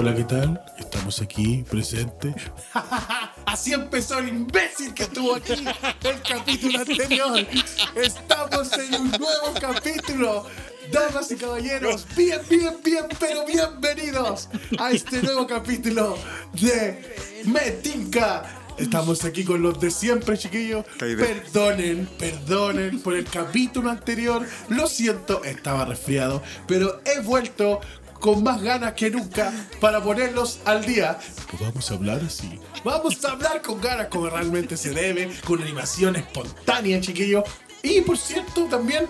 Hola, ¿qué tal? Estamos aquí presentes. Así empezó el imbécil que estuvo aquí el capítulo anterior. Estamos en un nuevo capítulo. Damas y caballeros, bien, bien, bien, pero bienvenidos a este nuevo capítulo de Metinca. Estamos aquí con los de siempre, chiquillos. Perdonen, perdonen por el capítulo anterior. Lo siento, estaba resfriado, pero he vuelto con más ganas que nunca para ponerlos al día. Pues vamos a hablar así. Vamos a hablar con ganas como realmente se debe, con animación espontánea, chiquillos. Y por cierto, también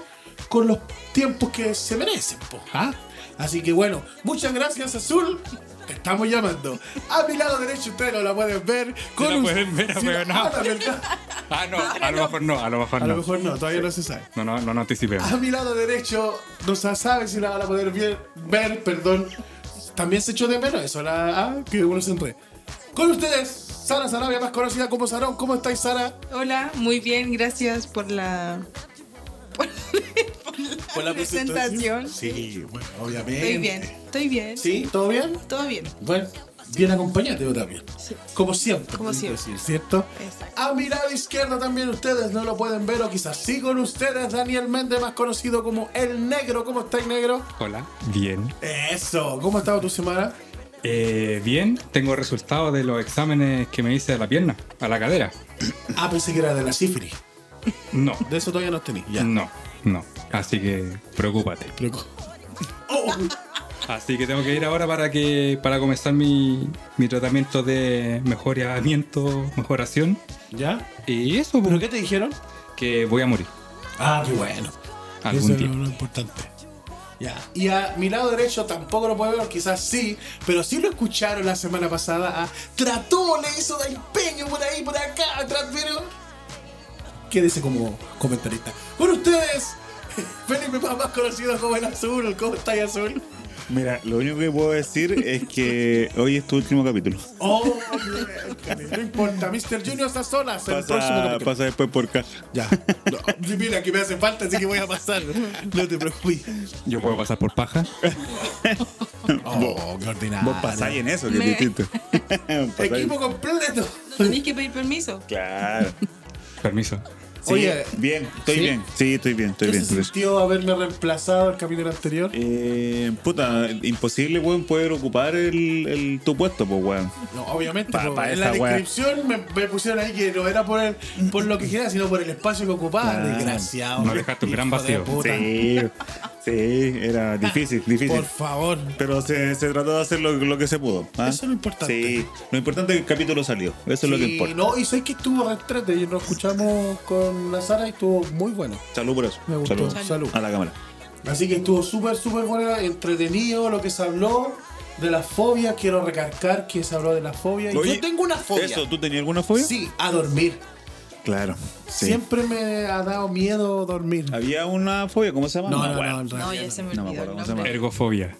con los tiempos que se merecen. ¿ah? Así que bueno, muchas gracias, Azul. Te estamos llamando. A mi lado derecho ustedes no la pueden ver. Con la un- pueden ver, Sí, pero no. ah, la verdad. Ah, no, a lo mejor no, a lo mejor A no. lo mejor no, todavía no se sabe. No, no, no, no anticipemos. A mi lado derecho no se sabe si la van a poder ver, ver, perdón. También se echó de menos eso, la, ah, que uno se enrede. Con ustedes, Sara Sarabia, más conocida como Sarón. ¿Cómo estáis, Sara? Hola, muy bien, gracias por la, Por la presentación. Sí, bueno, obviamente. Estoy bien, estoy bien. ¿Sí? ¿Todo bien? Todo bien. Bueno, bien acompañado yo también. Sí. Como siempre. Como siempre. decir, ¿Cierto? Exacto. A mi lado izquierdo también ustedes no lo pueden ver o quizás sí con ustedes, Daniel Méndez, más conocido como El Negro. ¿Cómo estáis, Negro? Hola, bien. Eso, ¿cómo ha estado tu semana? Eh, bien, tengo resultados de los exámenes que me hice a la pierna, a la cadera. Ah, pensé que era de la sífilis. No, De eso todavía no tenía. Ya. no, no. Así que preocúpate. Pero- Oh, Así que tengo que ir ahora para que para comenzar mi, mi tratamiento de mejoramiento, mejoración. ¿Ya? Y eso, ¿Pero pues, qué te dijeron? que voy a morir Ah, qué bueno. algún Eso día. es lo importante. Ya. Y a mi lado derecho tampoco lo puedo ver, quizás sí, pero sí lo escucharon la semana pasada. A trató, le hizo de empeño por ahí, por acá, atrás, pero. Quédese como comentarista. Con ustedes, Felipe Paz, más conocido como el Azul. ¿Cómo estáis, Azul? Mira, lo único que puedo decir es que hoy es tu último capítulo. Oh, no importa, Mr. Junior está solas. El próximo Pasa, capítulo. pasa después por caja. Ya. No, mira, que me hace falta, así que voy a pasar. No te preocupes. Yo puedo pasar por paja. Oh, qué ordinario. Vos pasáis en eso, que es distinto. Equipo completo. No tenéis que pedir permiso. Claro. Permiso. Sí, Oye, bien, estoy ¿sí? bien. Sí, estoy bien, estoy ¿Qué bien. se sintió haberme reemplazado el capítulo anterior? Eh, puta, imposible, weón, poder ocupar el, el- tu puesto, pues, weón. No, obviamente. Pa- pa en la descripción me, me pusieron ahí que no era por, el, por lo que quería, sino por el espacio que ocupaba. Claro. Desgraciado. No dejaste un gran vacío. puta. Sí, sí, era difícil, difícil. Por favor. Pero se, se trató de hacer lo, lo que se pudo. ¿ah? Eso es lo importante. Sí, lo importante es que el capítulo salió. Eso es lo que importa. No, y sé que estuvo retrete y nos escuchamos con la Sara y estuvo muy bueno. Salud por eso. Me gustó. Salud. Salud. A la cámara. Así que estuvo súper, súper bueno, entretenido lo que se habló de la fobia. Quiero recargar que se habló de la fobia. Y Oye, yo tengo una fobia. Eso, ¿tú tenías alguna fobia? Sí, a dormir. Claro. Sí. Siempre me ha dado miedo dormir. Había una fobia, ¿cómo se llama? No, no, bueno. no, en No, realidad ya se me No me olvidó acuerdo el cómo se nombre. Ergofobia.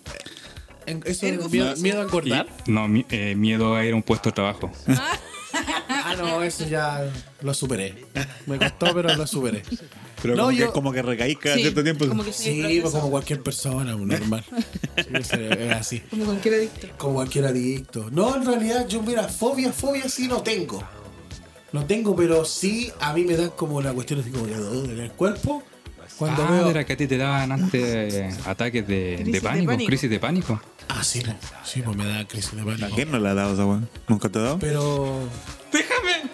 ¿Eso es Ergofobia. miedo, miedo a Y- engordar? no, mi- eh, miedo a ir a un puesto de trabajo. Ah, no, eso ya lo superé. Me costó, pero lo superé. Pero No, como, yo- que, como que recaís cada Sí, cierto tiempo. como que Sí, pues como cualquier persona, normal. Sí, es es así. Como cualquier adicto. Como cualquier adicto. No, en realidad, yo, mira, fobia, fobia sí no tengo. No tengo, pero sí a mí me dan como la cuestión así como de dolor en el cuerpo. Cuando ah, veo. era que a ti te daban antes eh, ataques de, Crisis de de pánico, pánico. crisis de pánico. Ah, sí, pues, sí, pues me da crisis de ¿A pánico. quién no le ha dado esa weón? ¿Nunca te ha dado? Pero. ¡Déjame!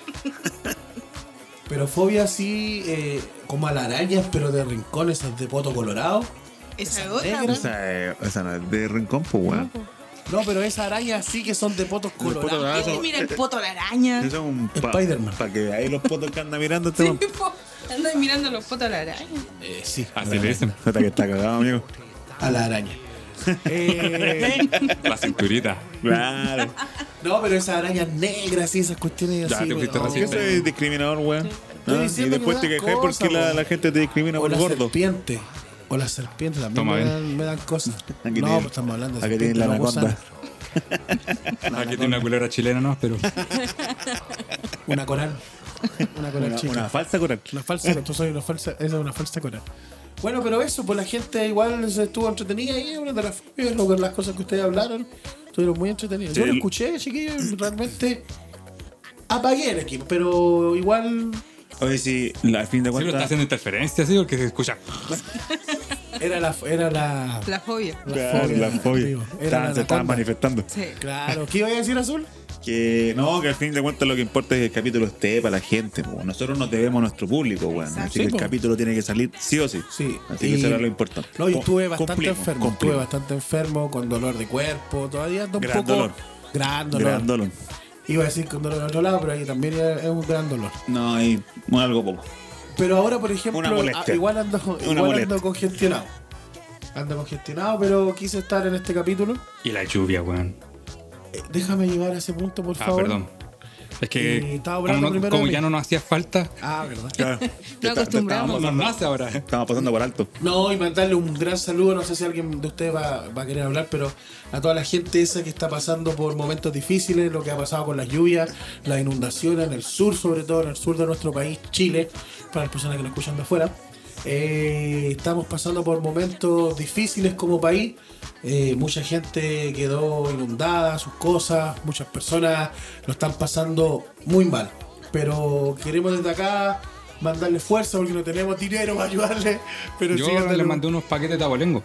Pero fobia sí, eh, como a las arañas, pero de rincones, esas de poto colorado. Esa Esa otra. negra. pues. Esa, eh, esa no es de rincón, pues, weón. No, pero esas arañas sí que son de potos poto colorados. colorado. Ay, mira el poto a la araña. Eso es un Spider-Man. Para que veáis los potos que anda mirando este Sí. Andas mirando los potos a la araña. Eh, sí, Así le dicen. Nota que está cagado, amigo. a la araña. Eh, La cinturita. Claro. no, pero esas arañas negras y esas cuestiones Ya, así. te fuiste bueno, ¿Por qué racista. soy discriminador, weón? Estoy ¿Ah? Y después que te quejas porque la, la gente te discrimina O por la gordo. serpiente. O la serpiente también Toma, me dan, me dan cosas. Aquí no, tiene- pues estamos hablando de Aquí la anaconda. Aquí tiene una culera chilena, ¿no? Pero Una coral. Una coral Una, chica. una falsa coral. Una falsa, tú soy una falsa, esa es una falsa coral. Bueno, pero eso, pues la gente igual se estuvo entretenida y una de las, las cosas que ustedes hablaron estuvieron muy entretenidas. Yo lo escuché, chiquillos, realmente apagué el equipo, pero igual Oye, sí, la- al fin de Sí, lo está cuentas. haciendo interferencia, sí, porque se escucha. era la era la, La fobia. la Claro, fobia, la fobia. digo, Estaban- la se estaban manifestando. Sí. Claro, ¿qué iba a decir Azul? Que no, que al fin de cuentas lo que importa es que el capítulo esté para la gente. po. Nosotros nos debemos a nuestro público, weón. Exacto. Así que el po. capítulo tiene que salir sí o sí. Sí. Así Y- que eso era lo importante. No, y Co- estuve bastante cumplimos, enfermo, cumplimos. estuve bastante enfermo, con dolor de cuerpo, todavía ando un Gran poco... dolor. Gran dolor. Gran dolor. Iba a decir con dolor en otro lado, pero ahí también es un gran dolor. No, hay algo poco. Pero ahora, por ejemplo, Una molestia. ah, igual ando, igual molestia. ando congestionado. Ando congestionado, pero quise estar en este capítulo. Y la lluvia, weón. Eh, déjame llegar a ese punto, por Ah, favor. perdón. Es que como, no- ya no nos hacía falta, Ah, verdad. Claro. Acostumbramos. no nos ahora. Estamos pasando por alto. No, y mandarle un gran saludo, no sé si alguien de ustedes va, va a querer hablar, pero a toda la gente esa que está pasando por momentos difíciles, lo que ha pasado con las lluvias, las inundaciones en el sur, sobre todo en el sur de nuestro país, Chile, para las personas que nos escuchan de afuera. Eh, estamos pasando por momentos difíciles como país. Eh, mucha gente quedó inundada, sus cosas, muchas personas lo están pasando muy mal. Pero queremos desde acá mandarle fuerza porque no tenemos dinero para ayudarle. Pero Yo sí le un- mandé unos paquetes de abolengo.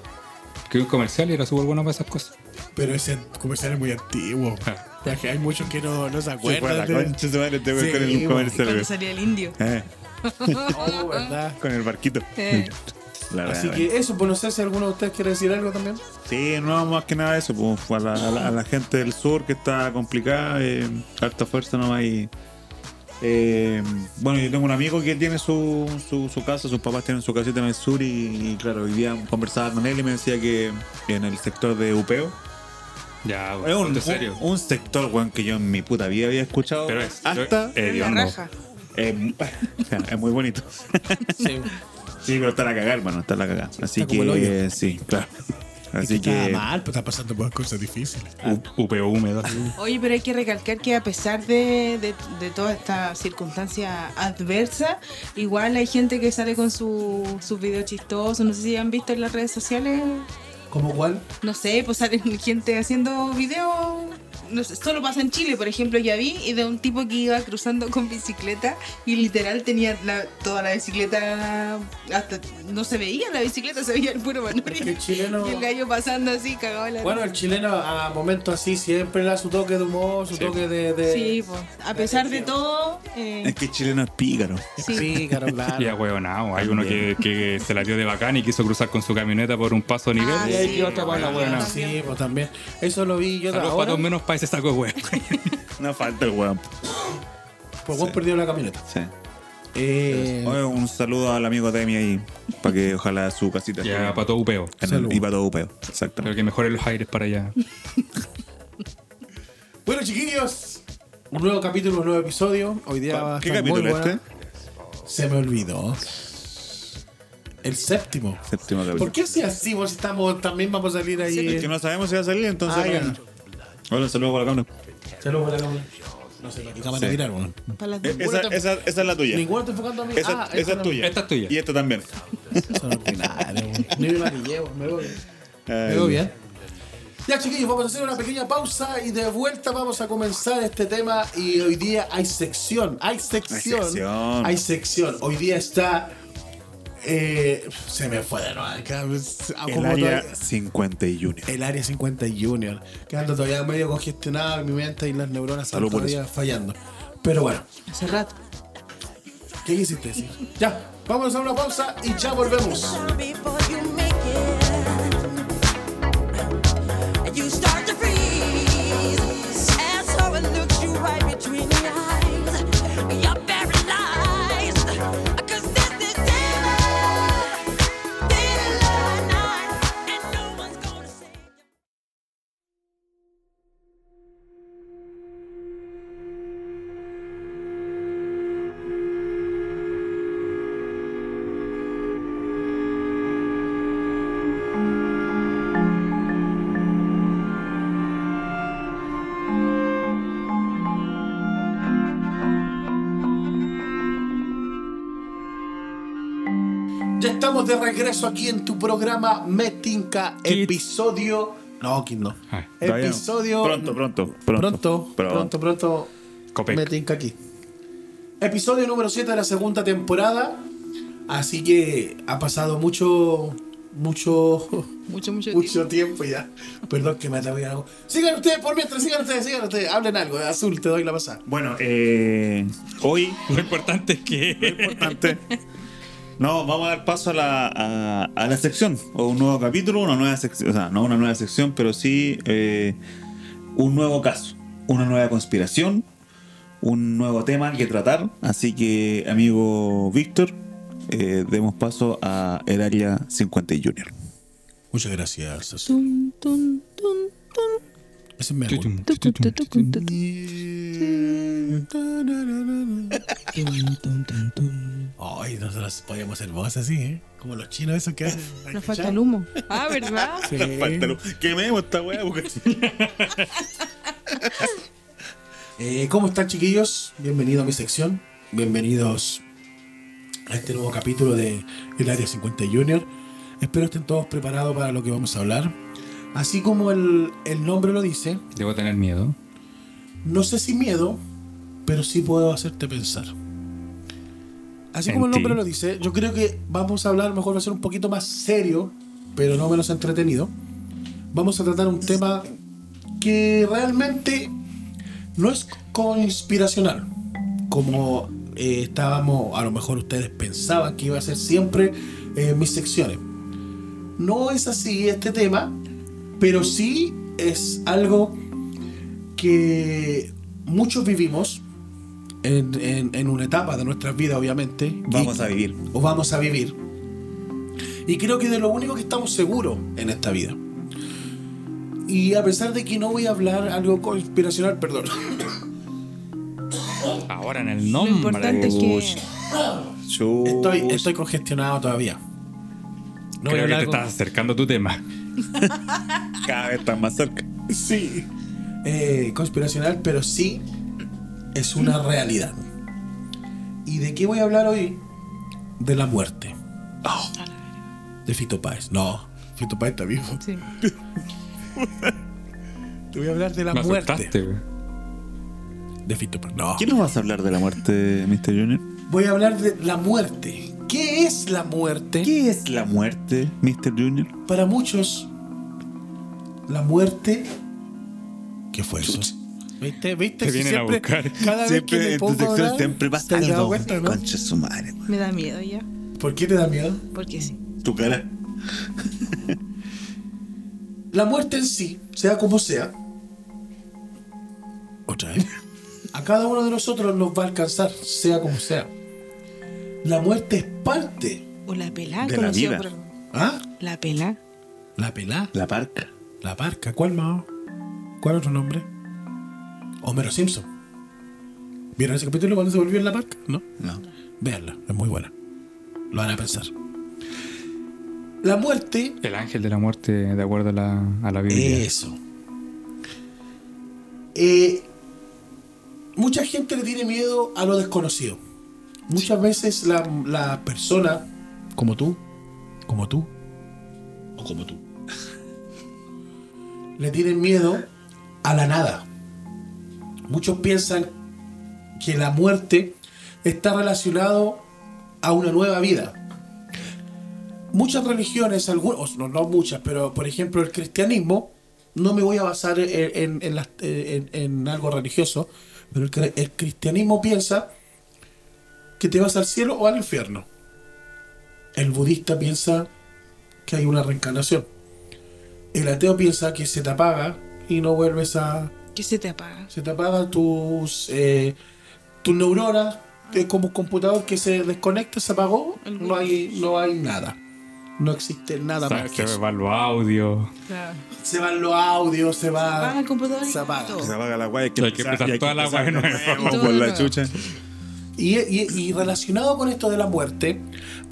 Que es un comercial y era súper bueno para esas cosas. Pero ese comercial es muy antiguo. Ah. Ya que hay muchos que no, no se Se fue a acuerdan. la de- concha, voy Sí, con el comercial, Cuando salía el indio. Eh, Oh, ¿verdad? con el barquito. Eh. La Así verdad, que eso, pues no sé si alguno de ustedes quiere decir algo también. Sí, no, más que nada eso, pues, a la, a la- a la gente del sur que está complicada, eh, harta fuerza nomás y... eh, bueno, yo tengo un amigo que tiene su, su, su casa, sus papás tienen su casita en el sur y, y, claro, hoy día conversaba con él y me decía que en el sector de Upeo, Ya, es un, serio. un, un sector, weón, que yo en mi puta vida había escuchado Pero es- hasta... eh, La eh, es muy bonito. Sí. Sí, pero está la cagada, hermano, está la cagada. Así está como el que, hoyo. sí, claro. Así Está que... mal, pues está pasando por cosas difíciles. U- Upeo húmedo. Oye, pero hay que recalcar que a pesar de, de, de toda esta circunstancia adversa, igual hay gente que sale con su- sus videos chistosos. No sé si han visto en las redes sociales. ¿Como cuál? No sé, pues salen gente haciendo videos. No sé, solo pasa en Chile, por ejemplo, ya vi, y de un tipo que iba cruzando con bicicleta y literal tenía la- toda la bicicleta, hasta no se veía la bicicleta, se veía el puro manubrio. el chileno- Y el gallo pasando así, cagado la Bueno, el chileno a momentos así siempre le da su toque de humor, su Sí. toque de. de... Sí, pues, a pesar de todo, eh, Es que el chileno es pícaro. sí. Sí, claro, Y claro. a huevonao. Hay uno que, que se la dio de bacán y quiso cruzar con su camioneta por un paso a nivel. Ah, y sí, quedó otra para la buena. Sí, pues también. Eso lo vi yo Saludos ahora. para todos menos para ese saco de. No falta el weón. Pues vos perdió la camioneta. Sí. Eh, Oye, un saludo al amigo Demi ahí. Para que ojalá su casita Ya, esté para todo upeo. en el- Salud. Y para todo upeo. Exacto. Creo que mejoren los aires para allá. Bueno, chiquillos, un nuevo capítulo, un nuevo episodio. Hoy día va a ¿Qué estar muy capítulo este? Se me olvidó. El séptimo. Séptimo capítulo. ¿Por qué si así vos estamos, también vamos a salir ahí? Es que no sabemos si va a salir, entonces. Ah, ya. bueno. Hola, un saludo por la cámara. Saludos por la cámara. No sé, ¿para qué cámara Sí. tirar? Para las Eh, Esa, esa, esa es la tuya. Ninguno está enfocando a mí. Esa, ah, esa esta es tuya. Esta es tuya. Y esta también. Son ordinarios, weón. Ni me. Me veo bien. Me veo bien. Ya chiquillos, vamos a hacer una pequeña pausa y de vuelta vamos a comenzar este tema y hoy día hay sección, hay sección, Hay sección. hay sección. Hoy día está, eh, se me fue de nuevo, pues, El área todavía- 50 y Junior. el área 50 y Junior, quedando todavía medio congestionado mi mente y las neuronas están todavía fallando. Pero bueno, Hace rato. ¿qué quisiste decir? Ya, vamos a una pausa y ya volvemos. De regreso aquí en tu programa Metinca, episodio. No, Kid no. Ah. Episodio. Pronto, pronto, pronto. Pronto, Pronto. pronto. Metinca aquí. Episodio número 7 de la segunda temporada. Así que ha pasado mucho. Mucho. Mucho, mucho, Mucho tiempo ya. Perdón que me atreví algo. Sigan ustedes por mientras, sigan ustedes, sigan ustedes. Hablen algo. Azul, te doy la pasada. Bueno, eh, hoy Lo importante es que. importante. No, vamos a dar paso a la, a, a la sección, o un nuevo capítulo, una nueva sección, o sea, no una nueva sección, pero sí eh, un nuevo caso, una nueva conspiración, un nuevo tema que tratar. Así que, amigo Víctor, eh, demos paso a el área 50 Junior. Muchas gracias, Azul. Tun, tun, tun, tun. Ese es mi Tutum, álbum. tutum, Tucu, tucu, tutum, Ay, nosotros podíamos hacer voz así, ¿eh? Como los chinos esos que hacen. Nos falta el humo. Ah, ¿verdad? Sí. Quememos esta weá, porque Eh, ¿Cómo están, chiquillos? Bienvenidos a mi sección. Bienvenidos a este nuevo capítulo de El Área 50 Junior. Espero estén todos preparados para lo que vamos a hablar. Así como el, el nombre lo dice, Debo tener miedo. no sé si miedo, pero sí puedo hacerte pensar. Así ¿En como el nombre ti? lo dice, yo creo que vamos a hablar, mejor va a ser un poquito más serio, pero no menos entretenido. Vamos a tratar un tema que realmente no es conspiracional, como eh, estábamos, a lo mejor ustedes pensaban que iba a ser siempre eh, mis secciones. No es así este tema, pero sí es algo que muchos vivimos en, en- en una etapa de nuestras vidas, obviamente. Vamos y- a vivir. O vamos a vivir. Y creo que de lo único que estamos seguros en esta vida. Y a pesar de que no voy a hablar algo conspiracional, perdón. Ahora en el Lo nombre. importante es que. Estoy, estoy congestionado todavía. No Creo que te con- estás acercando a tu tema. cada vez estás más cerca. Sí. Eh, conspiracional, pero sí es una realidad. ¿Y de qué voy a hablar hoy? De la muerte. De Fito Páez. No, Fito Páez está vivo. Sí. Te voy a hablar de la Me muerte. De Fito Páez. No. ¿Qué nos vas a hablar de la muerte, Mr. Junior? Voy a hablar de la muerte. ¿Qué es la muerte? ¿Qué es la muerte, Mr. Junior? Para muchos, la muerte. ¿Qué fue eso? ¿Viste? ¿Viste? Te Si vienen a siempre- buscar. Cada vez que me pongo hablar, siempre pasa ¿te has dado algo. cuenta, no? Concha su madre, güey. Me da miedo ya. ¿Por qué te da miedo? Porque sí. Tu cara. La muerte en sí, sea como sea, otra vez, a cada uno de nosotros nos va a alcanzar, sea como sea. La muerte es parte. O la pelá, De la vida. por. ¿Ah? La pelá. La pelá, La parca. La parca, ¿cuál más? ¿Cuál otro nombre? Homero Simpson. ¿Vieron ese capítulo cuando se volvió en la parca? ¿No? No. Véanla, es muy buena. Lo van a pensar. La muerte El ángel de la muerte, de acuerdo a la, a la Biblia. Eso. Eh, mucha gente le tiene miedo a lo desconocido. Muchas veces la, la persona, como tú, como tú, o como tú, le tienen miedo a la nada. Muchos piensan que la muerte está relacionado a una nueva vida. Muchas religiones, algunos, no, muchas, pero por ejemplo el cristianismo, no me voy a basar en, algo religioso, pero el cristianismo piensa que te vas al cielo o al infierno. El budista piensa que hay una reencarnación. El ateo piensa que se te apaga y no vuelves a, ¿Qué se te apaga? se te apagan tus eh, tus neuronas es como un computador que se desconecta se apagó no hay no hay nada no existe nada Se- más que se eso. va los audios. Claro. se van los audios se va Apaga el computador se apaga. todo. Se apaga la guay. Hay que Hay que empezar toda la guay de nueva. nuevo por la chucha. y, y- y relacionado con esto de la muerte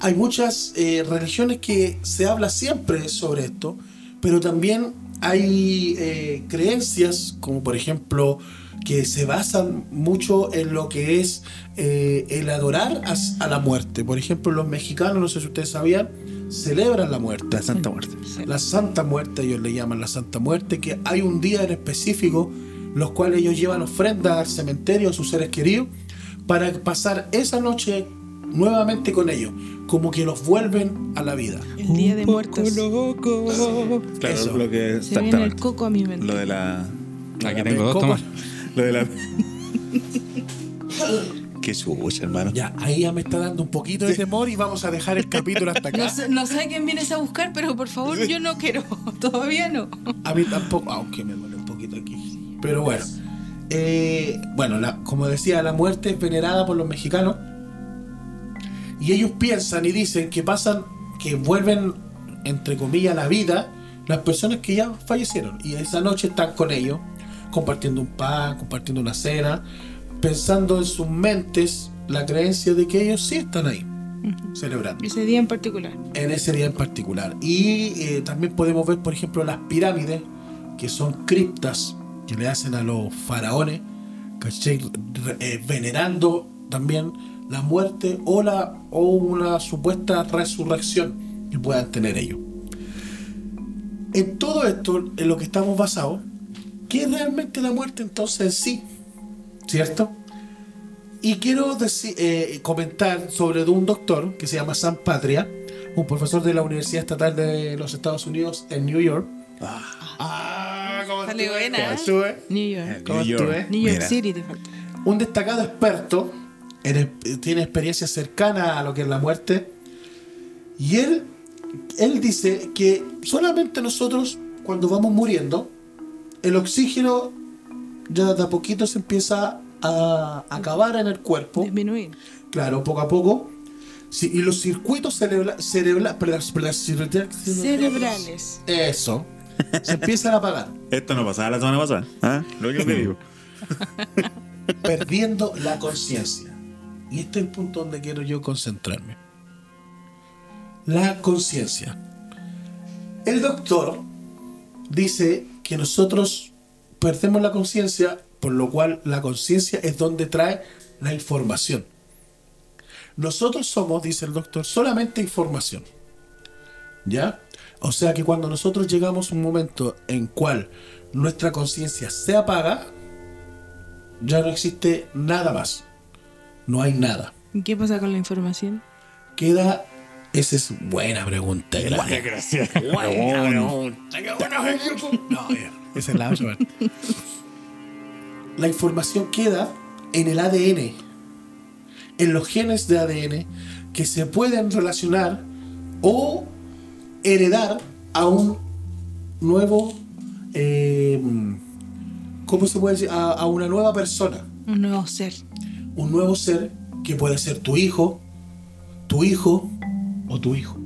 hay muchas eh, religiones que se habla siempre sobre esto pero también hay eh, creencias como por ejemplo que se basan mucho en lo que es eh, el adorar a, a la muerte. Por ejemplo, los mexicanos, no sé si ustedes sabían, celebran la muerte. La Santa Muerte. La Santa Muerte, ellos le llaman la Santa Muerte, que hay un día en específico los cuales ellos llevan ofrendas al cementerio a sus seres queridos para pasar esa noche nuevamente con ellos, como que los vuelven a la vida. El día de muertos. loco. Claro, Eso. lo que Se viene el coco a mi mente. Lo de la. Aquí tengo dos, ¿Cómo? toma. Lo de la. Qué chucha, hermano. Ya, ahí ya me está dando un poquito de temor y vamos a dejar el capítulo hasta acá. No sé, no sé a quién vienes a buscar, pero por favor, yo no quiero. Todavía no. A mí tampoco, aunque me duele un poquito aquí. Pero bueno. Eh, bueno, la- como decía, la muerte es venerada por los mexicanos. Y ellos piensan y dicen que pasan, que vuelven, entre comillas, a la vida las personas que ya fallecieron. Y esa noche están con ellos, compartiendo un pan, compartiendo una cena, pensando en sus mentes la creencia de que ellos sí están ahí, celebrando Ese día en particular. en ese día en particular. Y eh, también podemos ver, por ejemplo, las pirámides, que son criptas que le hacen a los faraones, eh, venerando también la muerte o, la, o una supuesta resurrección que puedan tener ellos. En todo esto, en lo que estamos basados, ¿qué es realmente la muerte entonces en sí? ¿Cierto? Y quiero deci- eh, comentar sobre un doctor que se llama Sam Patria, un profesor de la Universidad Estatal de los Estados Unidos en New York. Ah, ¿cómo Sale estuve? ¿Cómo ¿eh? estuve? New York. ¿Cómo New York. estuve? New York Mira. City te falta. Un destacado experto, en tiene experiencia cercana a lo que es la muerte, y él, él dice que solamente nosotros, cuando vamos muriendo, el oxígeno ya de a poquito se empieza a acabar en el cuerpo. Disminuir. Claro, poco a poco. Sí, y los circuitos cerebra cerebra Cerebrales. Eso. Se empiezan a apagar. Esto no pasaba la semana pasada. ¿Ah? Lo único que digo. perdiendo la conciencia. Y este es el punto donde quiero yo concentrarme. La conciencia. El doctor dice que nosotros perdemos la conciencia, por lo cual la conciencia es donde trae la información. Nosotros somos, dice el doctor, solamente información. ¿Ya? O sea que cuando nosotros llegamos a un momento en cual nuestra conciencia se apaga, ya no existe nada más. No hay nada. ¿Y qué pasa con la información? Queda. Esa es buena pregunta. Gracias. Gracias. Buena pregunta. qué buena pregunta. No, ya, esa es la otra parte. La información queda en el ADN, en los genes de ADN que se pueden relacionar o heredar a un nuevo. eh, ¿Cómo se puede decir? A, a una nueva persona. Un nuevo ser. Un nuevo ser que puede ser tu hijo, tu hijo o tu hijo.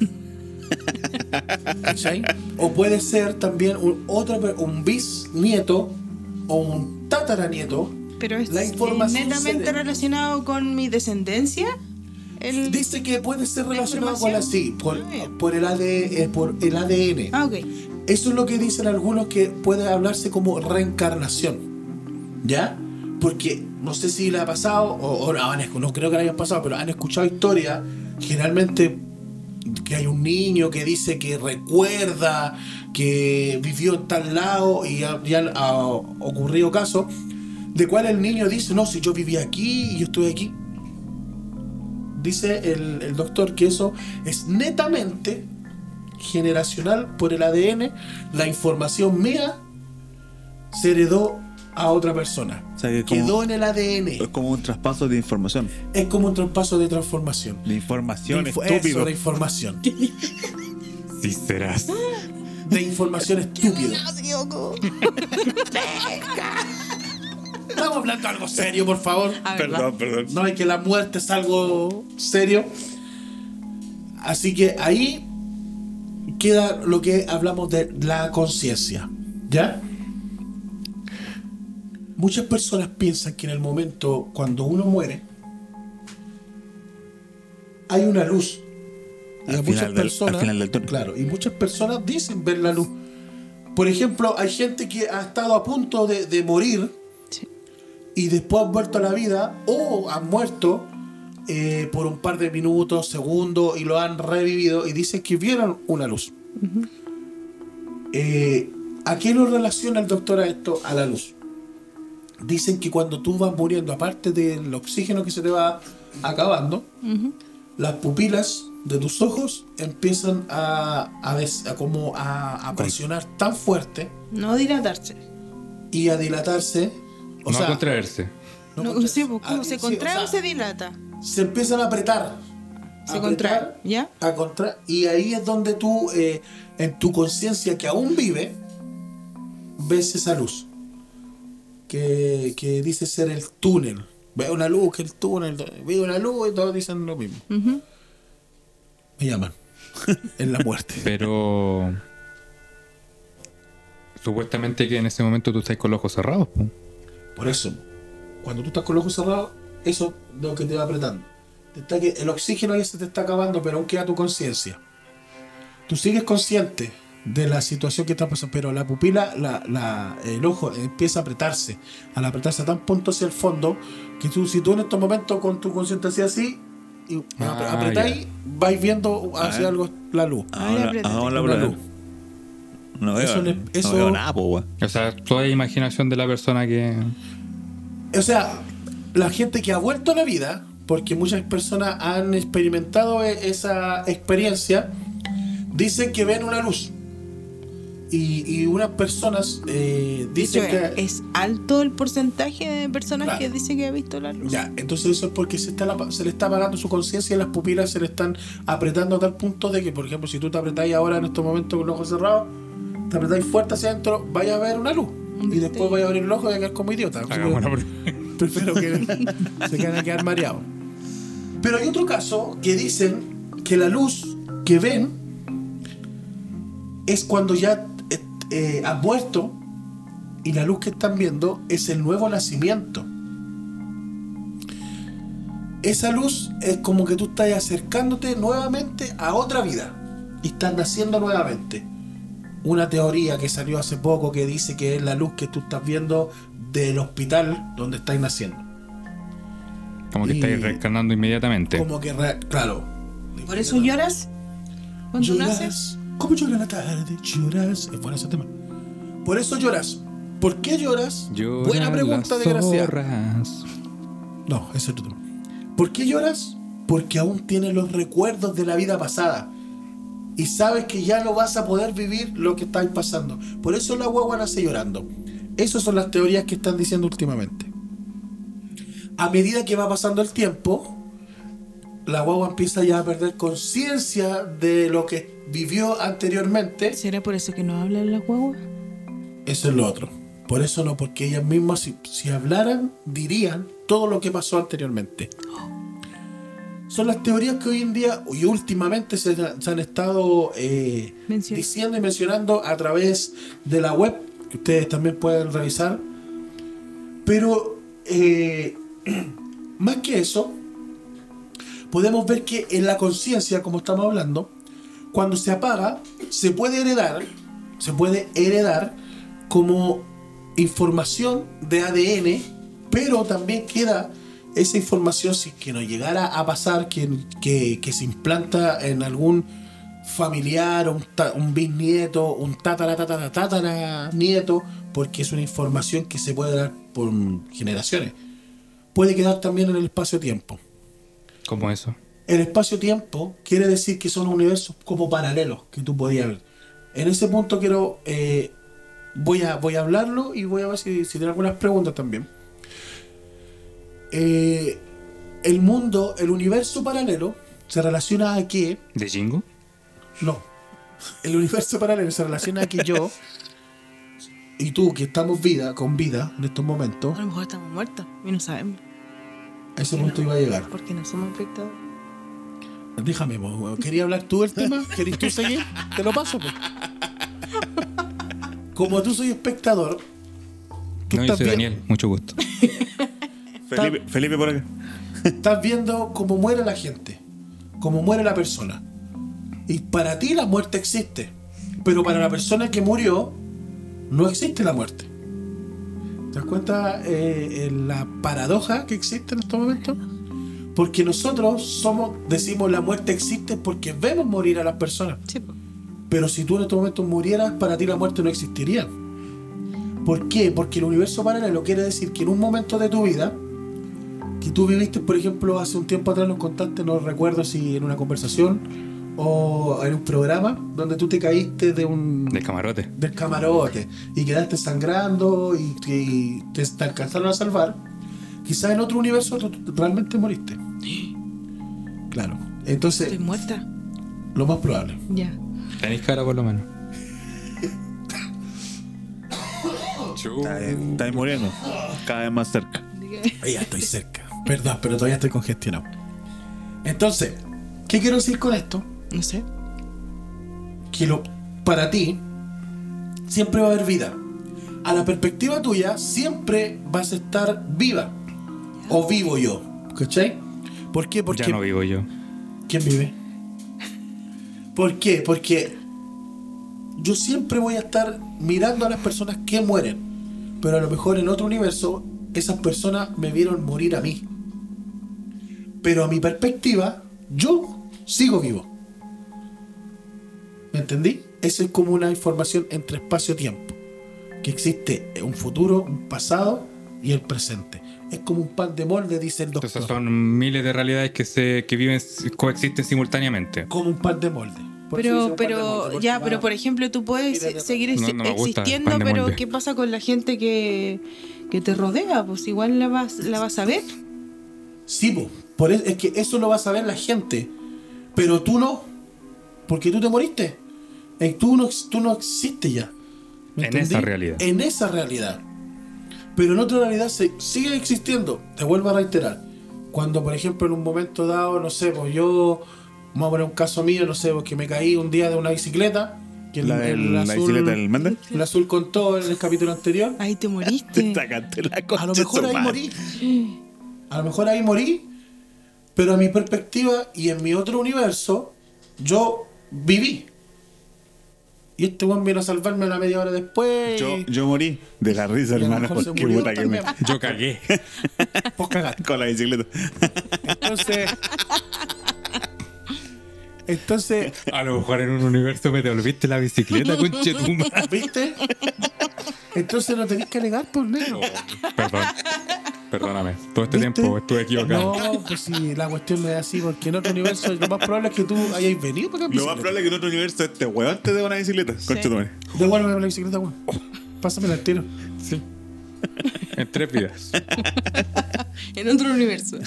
¿Cachai? O puede ser también un, otro, un bisnieto o un tataranieto. Pero es La información netamente de- relacionado con mi descendencia. El... Dice que puede ser La relacionado con información. así, por, Ah, por, el AD, eh, por el ADN. Ah, ok. Eso es lo que dicen algunos que puede hablarse como reencarnación. ¿Ya? Porque no sé si le ha pasado, o, o escu- no creo que le hayan pasado, pero han escuchado historias, generalmente que hay un niño que dice que recuerda que vivió en tal lado y ya, ya ha ocurrido casos de cual el niño dice, no, si yo vivía aquí y yo estuve aquí. Dice el, el doctor que eso es netamente generacional por el ADN, la información mía se heredó a otra persona. O sea, que como- Quedó en el ADN. Es como un traspaso de información. Es como un traspaso de transformación. De información, De info- estúpido. Eso, de información. Sí serás. De información estúpido. Estamos hablando de algo serio, por favor. Perdón, perdón. No, es que la muerte es algo serio. Así que ahí queda lo que hablamos de la conciencia. ¿Ya? Muchas personas piensan que en el momento cuando uno muere, hay una luz. Y Al muchas del- personas, al final del túnel. claro, y muchas personas dicen ver la luz. Por ejemplo, hay gente que ha estado a punto de, de morir Sí. y después han vuelto a la vida o han muerto eh, por un par de minutos, segundos, y lo han revivido y dicen que vieron una luz. Eh, ¿A qué lo relaciona el doctor a esto? A la luz. Dicen que cuando tú vas muriendo, aparte del oxígeno que se te va acabando, las pupilas de tus ojos empiezan a, a des- a como a, a presionar tan fuerte No dilatarse. y a dilatarse. O no sea, a contraerse. no No, contraerse. sí, pues, ¿cómo Ah, se sí, contrae o o sea, se dilata? se empiezan a apretar. Se A contrae, ¿ya? a contra- y ahí es donde tú, eh, en tu conciencia que aún vive, ves esa luz. Que, que dice ser el túnel. Ve una luz, que el túnel. Ve una luz y todos dicen lo mismo. Me llaman. en la muerte. Pero. Supuestamente que en ese momento tú estás con los ojos cerrados. po. Por eso, cuando tú estás con los ojos cerrados, eso es lo que te va apretando. Te está que el oxígeno ahí se te está acabando, pero aún queda tu conciencia. Tú sigues consciente de la situación que está pasando, pero la pupila, la, la- el ojo empieza a apretarse, al apretarse a tan punto hacia el fondo, que tú, si tú en estos momentos con tu conciencia así, y Ah, apre- apretáis, vais viendo hacia algo la luz. Ahora, ahora la luz. No veo, Eso le- no eso- veo nada, po. O sea, toda imaginación de la persona que. O sea, la gente que ha vuelto a la vida, porque muchas personas han experimentado e- esa experiencia, dicen que ven una luz. Y, y unas personas eh, dicen que... es alto el porcentaje de personas Claro. que dicen que ha visto la luz. Ya, entonces eso es porque se, está la- se le está apagando su conciencia y las pupilas se le están apretando a tal punto de que, por ejemplo, si tú te apretáis ahora en estos momentos con los ojos cerrados, te apretáis fuerte hacia adentro, vaya a ver una luz. Y después vaya a abrir el ojo y a quedar como idiota. Prefiero que se queden a quedar mareados. Pero hay otro caso que dicen que la luz que ven es cuando ya eh, has muerto y la luz que están viendo es el nuevo nacimiento. Esa luz es como que tú estás acercándote nuevamente a otra vida y estás naciendo nuevamente. Una teoría que salió hace poco que dice que es la luz que tú estás viendo del hospital donde estás naciendo. Como que Y- estáis reencarnando inmediatamente. Como que, re- claro. ¿Por eso lloras cuando naces? ¿Cómo llora la tarde? Lloras. Es bueno ese tema. Por eso lloras. ¿Por qué lloras? Lloran Buena pregunta, las desgraciada. No, ese es otro tema. ¿Por qué lloras? Porque aún tienes los recuerdos de la vida pasada. Y sabes que ya no vas a poder vivir lo que estáis pasando. Por eso la guagua nace llorando. Esas son las teorías que están diciendo últimamente. A medida que va pasando el tiempo, la guagua empieza ya a perder conciencia de lo que vivió anteriormente. ¿Será por eso que no hablan las guaguas? Eso es lo otro. Por eso no, porque ellas mismas, si, si hablaran, dirían todo lo que pasó anteriormente. Son las teorías que hoy en día y últimamente se, se han estado eh, diciendo y mencionando a través de la web, que ustedes también pueden revisar. Pero eh, más que eso, podemos ver que en la conciencia, como estamos hablando, cuando se apaga, se puede heredar, se puede heredar como información de ADN, pero también queda esa información, si que nos llegara a pasar, que, que, que se implanta en algún familiar, un, ta- un bisnieto, un tatara, tatara, tatara nieto, porque es una información que se puede dar por generaciones. Puede quedar también en el espacio-tiempo. ¿Cómo eso? El espacio-tiempo quiere decir que son universos como paralelos que tú podías ver. En ese punto quiero. eh, voy, a, voy a hablarlo y voy a ver si, si tiene algunas preguntas también. Eh, el mundo, el universo paralelo, se relaciona a que. ¿De Jingo? No. El universo paralelo se relaciona a que yo y tú, que estamos vida, con vida en estos momentos, A lo mejor estamos muertos y no sabemos. A ese punto iba a llegar. Porque no somos espectadores. Déjame. ¿quería hablar tú del tema? ¿Querés tú seguir? Te lo paso, pues. Como tú soy espectador, tú No, yo soy Daniel, mucho gusto. Felipe, Felipe por acá. estás viendo cómo muere la gente, cómo muere la persona. Y para ti la muerte existe, pero para la persona que murió no existe la muerte. ¿Te das cuenta eh, en la paradoja que existe en estos momentos? Porque nosotros somos, decimos la muerte existe porque vemos morir a las personas. Sí. Pero si tú en estos momentos murieras, para ti la muerte no existiría. ¿Por qué? Porque el universo paralelo quiere decir que en un momento de tu vida, que tú viviste, por ejemplo, hace un tiempo atrás nos contaste, no recuerdo si en una conversación o en un programa, donde tú te caíste de un De camarote. del camarote y quedaste sangrando y, y te, te alcanzaron a salvar, quizás en otro universo tú, tú realmente moriste. Claro. Entonces, Estoy muerta. lo más probable. Ya. Tenéis cara por lo menos. Está, está ahí muriendo. Cada vez más cerca. Ya estoy cerca. Perdón, pero todavía estoy congestionado. Entonces, ¿qué quiero decir con esto? No sé. Que lo, para ti siempre va a haber vida. A la perspectiva tuya siempre vas a estar viva. O vivo yo. ¿Cachai? ¿Por qué? Porque Ya no vivo yo. ¿Quién vive? ¿Por qué? Porque yo siempre voy a estar mirando a las personas que mueren. Pero a lo mejor en otro universo, esas personas me vieron morir a mí. Pero a mi perspectiva, yo sigo vivo. ¿Me entendí? Esa es como una información entre espacio-tiempo. Que existe un futuro, un pasado y el presente. Es como un pan de molde, dice el doctor. Entonces son miles de realidades que se que viven, coexisten simultáneamente. Como un pan de molde. Por Pero, pero, molde, ya, pero por ejemplo, tú puedes seguir no, no existiendo, pero molde. ¿qué pasa con la gente que, que te rodea? Pues igual la vas, la vas a ver. Sí, po. por es, es que eso lo va a saber la gente. Pero tú no. Porque tú te moriste. Eh, tú, no, tú no existes ya. ¿Me En entendí? esa realidad. En esa realidad. Pero en otra realidad se, sigue existiendo. Te vuelvo a reiterar. Cuando, por ejemplo, en un momento dado, no sé, pues yo. Vamos a poner un caso mío, no sé, porque me caí un día de una bicicleta. Que el- La, del- el la azul- bicicleta del Méndez. El azul contó en el capítulo anterior. Ahí te moriste. A lo mejor ahí morí. A lo mejor ahí morí. Pero a mi perspectiva y en mi otro universo, yo viví. Y este weón vino a salvarme una media hora después. Yo, yo morí de la risa, hermano. murió puta que me. Yo cagué. Pues cagaste. Con la bicicleta. Entonces. Entonces, A lo mejor en un universo me devolviste la bicicleta, conchetuma. ¿viste? Entonces no tenéis que alegar por negro. Perdón. Perdóname. Todo este ¿Viste? tiempo estuve equivocado. No, pues sí, la cuestión no es así, porque en otro universo lo más probable es que tú hayáis venido para acá. Lo más probable es que en otro universo este weón te dé una bicicleta. Concha tu madre. Devuélveme la bicicleta, weón. Pásamela al tiro. Sí. En tres vidas. En otro universo.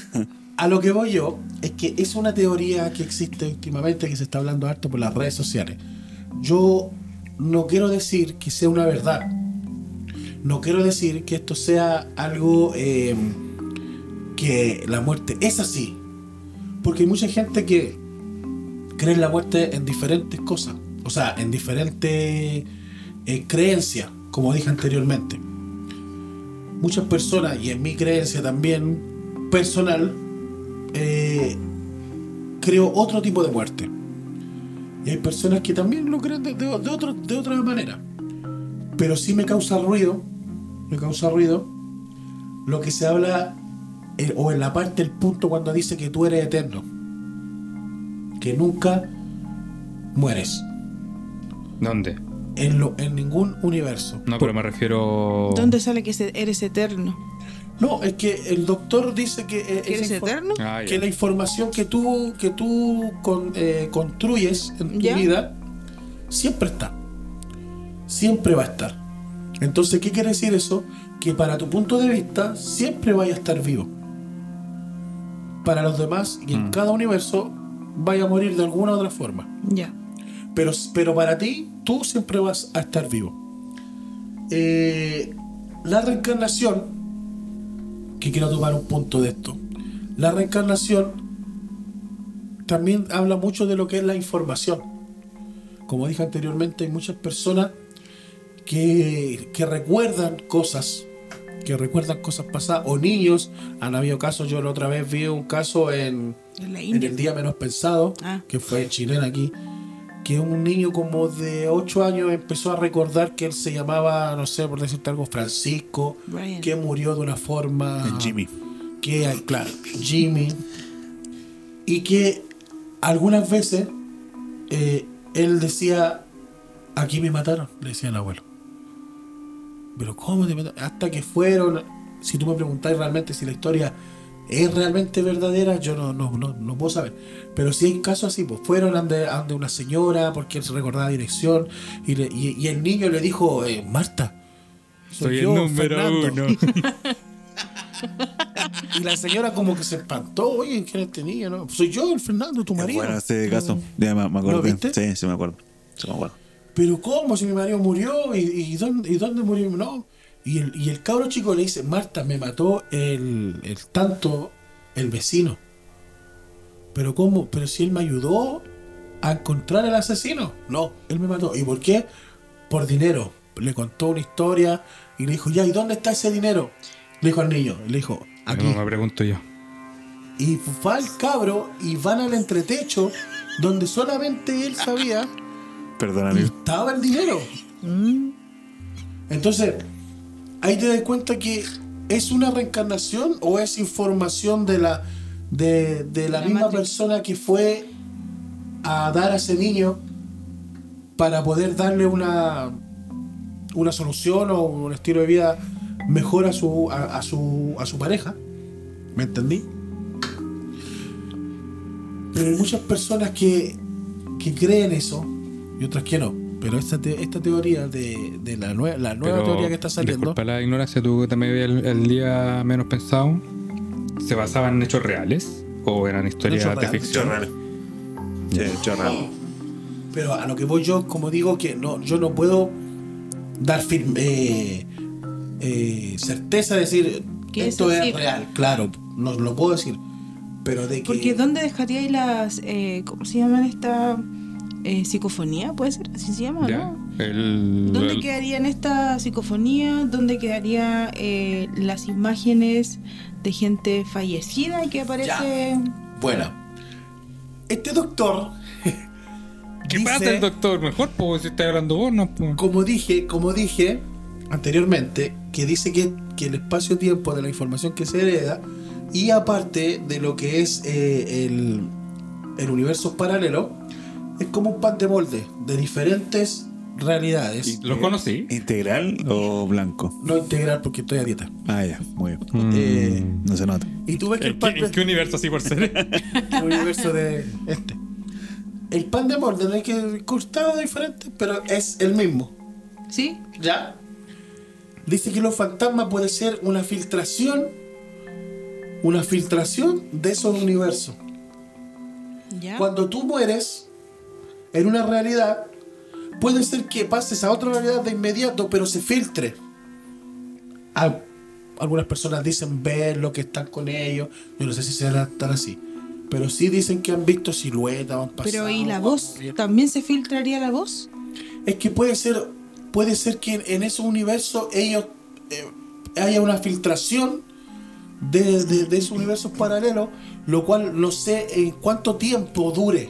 A lo que voy yo es que es una teoría que existe últimamente que se está hablando harto por las redes sociales. Yo no quiero decir que sea una verdad. No quiero decir que esto sea algo eh, que la muerte es así. Porque hay mucha gente que cree en la muerte en diferentes cosas. O sea, en diferentes eh, creencias, como dije anteriormente. Muchas personas, y en mi creencia también personal, eh, creo otro tipo de muerte. Y hay personas que también lo creen de, de- otra manera. Pero sí me causa ruido, me causa ruido lo que se habla, eh, o en la parte del punto cuando dice que tú eres eterno. Que nunca mueres. ¿Dónde? En, lo, en ningún universo. No, pero me refiero. ¿Dónde sale que eres eterno? No, es que el doctor dice que... eh, ¿Que eres eterno? Ah, que la información que tú que tú con- eh, construyes en tu ¿Ya? vida siempre está siempre va a estar entonces qué quiere decir eso que para tu punto de vista siempre vaya a estar vivo para los demás y en Mm. cada universo vaya a morir de alguna u otra forma Ya. pero, pero para ti, tú siempre vas a estar vivo. Eh, la reencarnación, que quiero tomar un punto de esto, la reencarnación también habla mucho de lo que es la información. Como dije anteriormente, hay muchas personas que, que recuerdan cosas, que recuerdan cosas pasadas, o niños, han habido casos, yo la otra vez vi un caso en, En en el día menos pensado, Ah. que fue chilena aquí, que un niño como de 8 años empezó a recordar que él se llamaba, no sé, por decirte algo, Francisco, Brian. que murió de una forma... Jimmy. Que, claro, Jimmy, Y que algunas veces eh, él decía, aquí me mataron, le decía el abuelo. Pero ¿cómo te mataron? Hasta que fueron, si tú me preguntáis realmente si la historia es realmente verdadera, yo no, no, no, no puedo saber. Pero si hay casos así, pues fueron ante, ante una señora porque él se recordaba dirección y, le- y- y el niño le dijo, eh, Marta, Soy el yo, número Fernando". uno. Y la señora como que se espantó, oye, ¿quién es este niño? No, soy yo, el Fernando, tu marido. Bueno, ese caso. Ya me, me acuerdo. ¿Lo viste? Sí, sí me acuerdo. Sí me acuerdo. Pero ¿cómo? Si mi marido murió, ¿y, y dónde, y dónde murió? No. Y el, y el cabro chico le dice, Marta, me mató el, el tanto el vecino. Pero ¿cómo? Pero si él me ayudó a encontrar al asesino. No, él me mató. ¿Y por qué? Por dinero. Le contó una historia y le dijo, ya, ¿y dónde está ese dinero? Le dijo al niño, le dijo, aquí. No, me pregunto yo. Y va el cabro y van al entretecho donde solamente él sabía Perdón, y amigo. estaba el dinero. Entonces, ahí te das cuenta que es una reencarnación o es información de la de, de la La misma persona que fue a dar a ese niño para poder darle una una solución o un estilo de vida mejor a su a, a su a su pareja. ¿Me entendí? Pero hay muchas personas que, que creen eso y otras que no. Pero esta, te- esta teoría de, de la, nue- la nueva Pero, teoría que está saliendo. Disculpa la ignorancia, tú también vi el, el día menos pensado. ¿Se basaba en hechos reales? ¿O eran historias Hechos de reales, ficción? Sí, chorral. Pero a lo que voy yo, como digo, que no, yo no puedo dar firme, eh, eh, certeza de decir Que esto es real. Claro, no lo puedo decir. Pero de que. Porque ¿dónde dejaríais las, eh, ¿cómo se llaman esta eh, psicofonía? ¿Puede ser? ¿Así se llama? ¿Ya? ¿no? El, ¿Dónde el- quedarían esta psicofonía? ¿Dónde quedarían eh, las imágenes de gente fallecida que aparece? Bueno, este doctor. ¿Qué dice- pasa el doctor? Mejor, pues, si estás hablando vos, no, pues. como dije, como dije anteriormente, que dice que, que el espacio-tiempo de la información que se hereda y aparte de lo que es eh, el, el universo paralelo, es como un pan de molde de diferentes realidades. ¿Lo conocí? ¿Integral o blanco? No integral porque estoy a dieta. Ah, ya, muy bien. Mm. Eh, No se nota. y tú ves que el ¿En pan qué, de, en qué universo así por ser? el universo de este. El pan de molde no es que cortado diferente, pero es el mismo. ¿Sí? ¿Ya? Dice que los fantasmas puede ser una filtración, una filtración de esos universos. ¿Ya? Cuando tú mueres en una realidad, puede ser que pases a otra realidad de inmediato, pero se filtre. Al- algunas personas dicen ver lo que están con ellos. Yo no sé si será tan así. Pero sí dicen que han visto siluetas, han pasado. Pero ¿y la voz? ¿También se filtraría la voz? Es que puede ser, puede ser que en, en ese universo ellos eh, haya una filtración de, de, de esos universos paralelos, lo cual no sé en cuánto tiempo dure.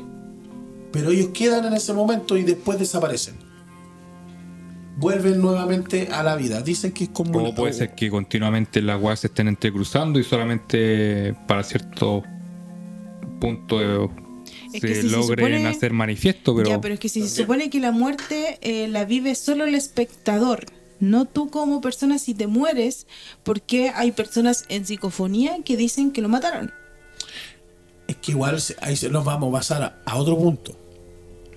Pero ellos quedan en ese momento y después desaparecen. Vuelven nuevamente a la vida. Dicen que es como. O puede ser que continuamente las weas se estén entrecruzando y solamente para cierto punto eh, Es se que si se logren supone- hacer manifiesto, pero, Ya, pero es que si se supone que la muerte eh, la vive solo el espectador, no tú como persona si te mueres, porque hay personas en psicofonía que dicen que lo mataron. Es que igual se- ahí se- nos vamos a pasar a, a otro punto.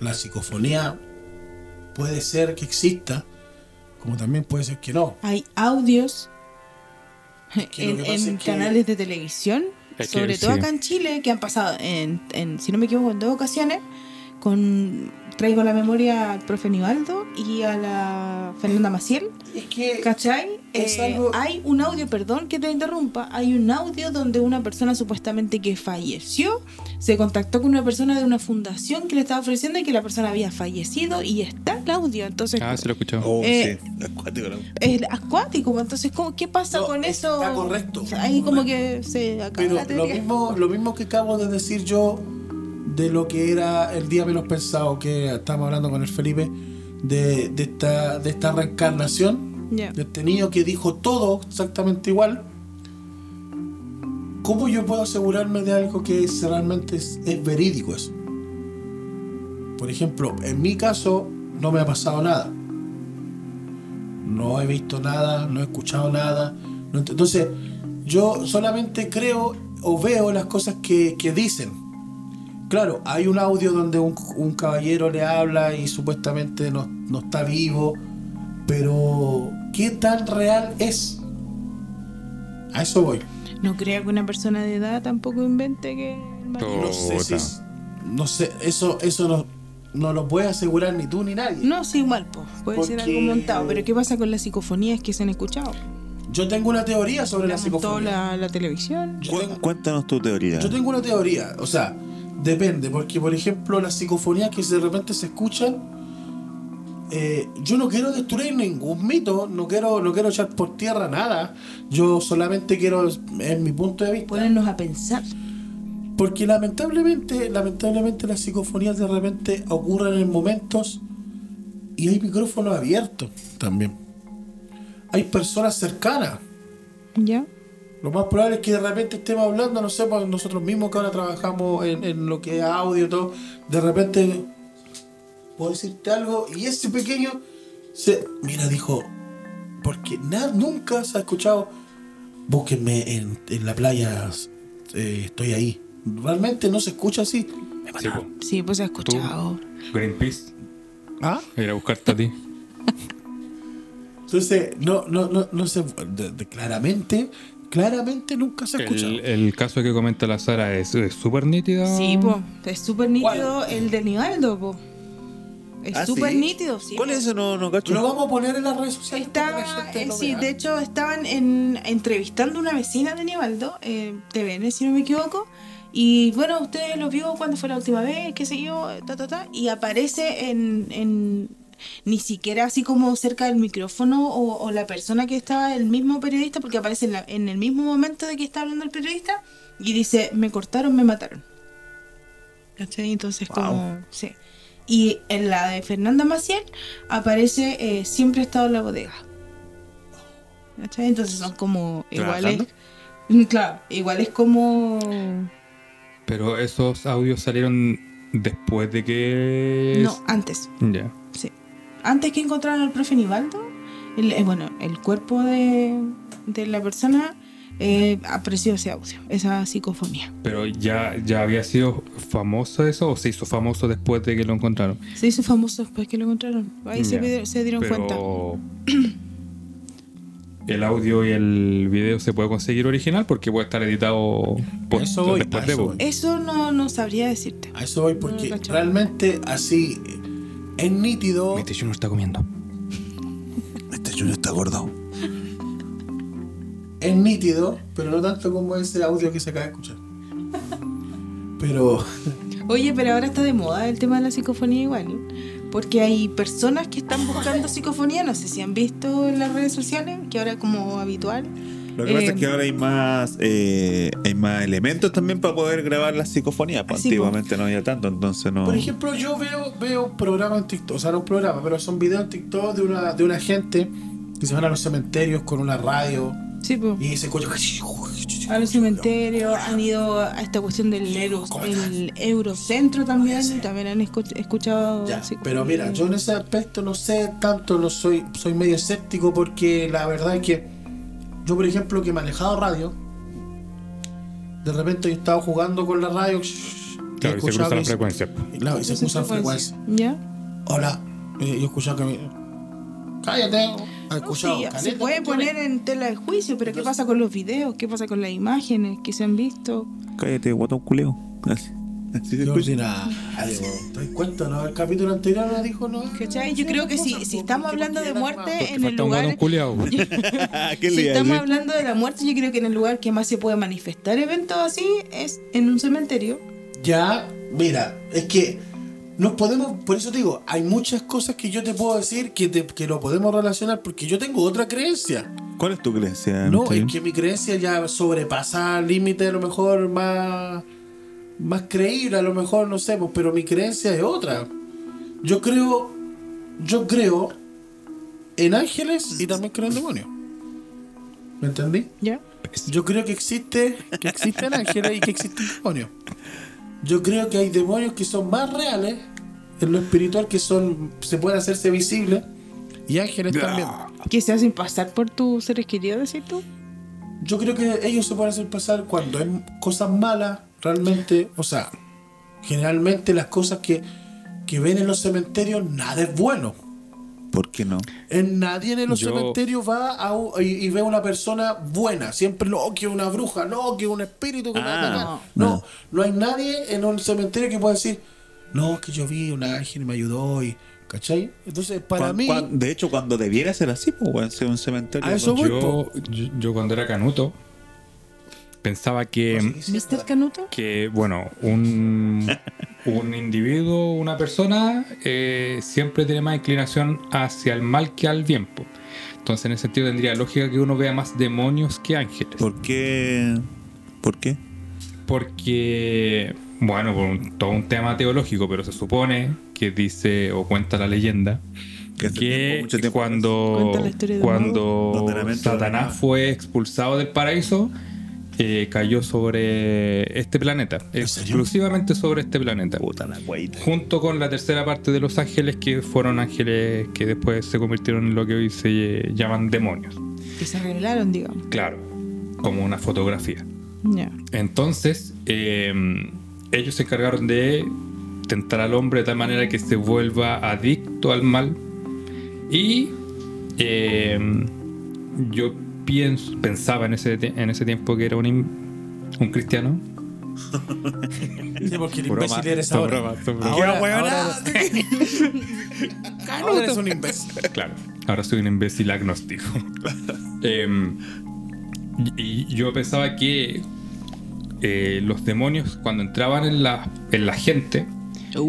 La psicofonía puede ser que exista, como también puede ser que no. Hay audios que en, que- canales de televisión, Es que sobre todo sí. acá en Chile, que han pasado en, en, si no me equivoco, en dos ocasiones, con traigo a la memoria al profe Nivaldo y a la Fernanda Maciel. Es que ¿Cachai? Es Eh, algo- Hay un audio, perdón que te interrumpa, hay un audio donde una persona supuestamente que falleció se contactó con una persona de una fundación que le estaba ofreciendo y que la persona había fallecido y está el audio. Entonces, Ah, se lo he escuchado. Oh, Eh, sí. Acuático, ¿no? es acuático. Entonces, ¿cómo, ¿qué pasa No, con eso? está correcto. Ahí como que se acaba Pero la lo mismo, lo mismo que acabo de decir yo de lo que era el día menos pensado, que estábamos hablando con el Felipe, de, de esta, de esta reencarnación, Ya. de este niño que dijo todo exactamente igual, ¿cómo yo puedo asegurarme de algo que es, realmente es, es verídico eso? Por ejemplo, en mi caso no me ha pasado nada. No he visto nada, no he escuchado nada. no ent- entonces, yo solamente creo o veo las cosas que, que dicen. Claro, hay un audio donde un, un caballero le habla y supuestamente no, no está vivo, pero ¿qué tan real es? A eso voy. No creo que una persona de edad tampoco invente que... No sé si es- no sé, eso, eso no, no lo puede asegurar ni tú ni nadie. No, sí, igual, po. puede ser algo montado. Pero ¿qué pasa con las psicofonías que se han escuchado? Yo tengo una teoría sobre la, psicofonía. la, la televisión. Yo Cu- tengo- Cuéntanos tu teoría. Yo tengo una teoría, o sea, depende, porque por ejemplo las psicofonías que de repente se escuchan, eh, yo no quiero destruir ningún mito, no quiero, no quiero echar por tierra nada, yo solamente quiero, en mi punto de vista, Ponernos a pensar. porque lamentablemente, lamentablemente las psicofonías de repente ocurren en momentos y hay micrófonos abiertos también. Hay personas cercanas. ¿Ya? Lo más probable es que de repente estemos hablando, no sé, pues nosotros mismos que ahora trabajamos en, en lo que es audio y todo, de repente puedo decirte algo y ese pequeño se. Mira, dijo, porque nada, nunca se ha escuchado, búsquenme en, en la playa, eh, estoy ahí. Realmente no se escucha así. Sí, po. Sí, pues se ha escuchado. Greenpeace. ¿Ah? Ir a buscarte a ti. Entonces, no, no, no, no se. de- de- claramente, claramente nunca se ha escuchado. El, el caso que comenta la Sara es súper nítido. Sí, pues. Es súper nítido el de Nivaldo, po. Es Ah, súper ¿sí? nítido, sí. ¿Cuál po. es eso? No, no cacho. Lo vamos a poner en las redes sociales. eh, sí, vea. de hecho estaban en, entrevistando a una vecina de Nivaldo, eh, TVN si no me equivoco, y bueno, usted lo vio cuando fue la última vez, qué sé yo, ta, ta, ta, y aparece en, en- ni siquiera así como cerca del micrófono o, o la persona que estaba, el mismo periodista, porque aparece en, la- en el mismo momento de que está hablando el periodista, y dice, me cortaron, me mataron. ¿Cachai? Entonces como, sí. Y en la de Fernanda Maciel aparece eh, siempre he estado en la bodega. ¿Cachai? Entonces son como iguales. Mm, Claro, iguales como. Pero esos audios salieron después de que. No, antes, Ya. Antes que encontraran al profe Nivaldo, el, eh, bueno, el cuerpo de, de la persona eh, apreció ese audio, esa psicofonía. Pero ya, ya había sido famoso eso o se hizo famoso después de que lo encontraron. Se hizo famoso después que lo encontraron. Ahí se, se dieron cuenta. Pero el audio y el video se puede conseguir original porque puede estar editado por, Eso voy, después a de. eso po. voy. Eso no, no sabría decirte. A eso voy porque No, realmente así es nítido. Este no está comiendo. Este Junior está gordo. Es nítido, pero no tanto como ese audio que se acaba de escuchar. Pero Oye, pero ahora está de moda el tema de la psicofonía igual. Porque hay personas que están buscando psicofonía, no sé si han visto en las redes sociales, que ahora es como habitual. Lo que pasa es que ahora hay más eh, hay más elementos también para poder grabar las psicofonías. pues, po. antiguamente no había tanto, entonces no. Por ejemplo, yo veo, veo programas en TikTok, o sea, no un programa, pero son videos en TikTok de una, de una gente que se van a los cementerios con una radio Sí, pues. y se escucha. A los cementerios han ido a esta cuestión del euro, el Eurocentro también, también han escu- escuchado Ya, psicofonía. pero mira, yo en ese aspecto no sé tanto, no soy, soy medio escéptico porque la verdad es que yo, por ejemplo, que he manejado radio, de repente yo estaba jugando con la radio y Claro, y se escuchaba cruza la que- frecuencia. y claro, y se cruzan frecuencias. ¿Ya? Hola, eh, yo escuchaba que me... Cállate. ¿Has No, escuchado? sí, se puede poner en tela de juicio, pero ¿qué pasa con los videos? ¿Qué pasa con las imágenes que se han visto? Cállate, guatón culeo. Así, así Yo sin nada. ¿Te das cuenta? ¿No? El capítulo anterior no dijo no. ¿Cachai? Yo creo que si, si estamos hablando de muerte en el falta un guatón lugar... ¿Qué Si estamos hablando de la muerte, yo creo que en el lugar que más se puede manifestar eventos así es en un cementerio. Ya, mira, es que nos podemos, por eso te digo, hay muchas cosas que yo te puedo decir que, te- que lo podemos relacionar porque yo tengo otra creencia. ¿Cuál es tu creencia? No, es que mi creencia ya sobrepasa el límite a lo mejor más, más creíble, a lo mejor no sé, pues, pero mi creencia es otra. Yo creo, yo creo en ángeles y también creo en demonios. ¿Me entendí? ¿Ya? Yo creo que existe, que existen ángeles y que existen demonios. Yo creo que hay demonios que son más reales en lo espiritual, que son, se pueden hacerse visibles, y ángeles también. Que se hacen pasar por tus seres queridos, decís tú. Yo creo que ellos se pueden hacer pasar cuando hay cosas malas, realmente, o sea, generalmente las cosas que, que ven en los cementerios, nada es bueno. ¿Por qué no? En nadie en los Yo- cementerios va a un- y, y ve una persona buena. Siempre, no, que una bruja, no, que un espíritu que a Ah, no. No, no hay nadie en un cementerio que pueda decir, no, es que yo vi un ángel y me ayudó y. ¿Cachai? Entonces, para mí. de hecho, cuando debiera ser así, pues, ser un cementerio. A eso voy. Yo, yo, yo cuando era canuto pensaba que, ¿Mr. Canuto? que bueno, un, un individuo, una persona, eh, siempre tiene más inclinación hacia el mal que al bien. Entonces, en ese sentido, tendría lógica que uno vea más demonios que ángeles. ¿Por qué? ¿Por qué? Porque, bueno, por un- todo un tema teológico, pero se supone que dice o cuenta la leyenda Que hace que tiempo, mucho tiempo cuando, cuando Satanás fue expulsado del paraíso, eh, cayó sobre este planeta, exclusivamente sobre este planeta. Puta la guaita. Junto con la tercera parte de los ángeles, que fueron ángeles que después se convirtieron en lo que hoy se eh, llaman demonios. Que se arreglaron, digamos. Claro, como una fotografía. Entonces, eh, ellos se encargaron de tentar al hombre de tal manera que se vuelva adicto al mal. Y eh, yo pienso, pensaba en ese, en ese tiempo que era un, un cristiano. Sí, porque el Broma, imbécil eres ahora. bromas. Ahora, weón, ahora, ahora eres un imbécil. Claro, ahora soy un imbécil agnóstico. Em, y, y yo pensaba que eh, los demonios, cuando entraban en la, en la gente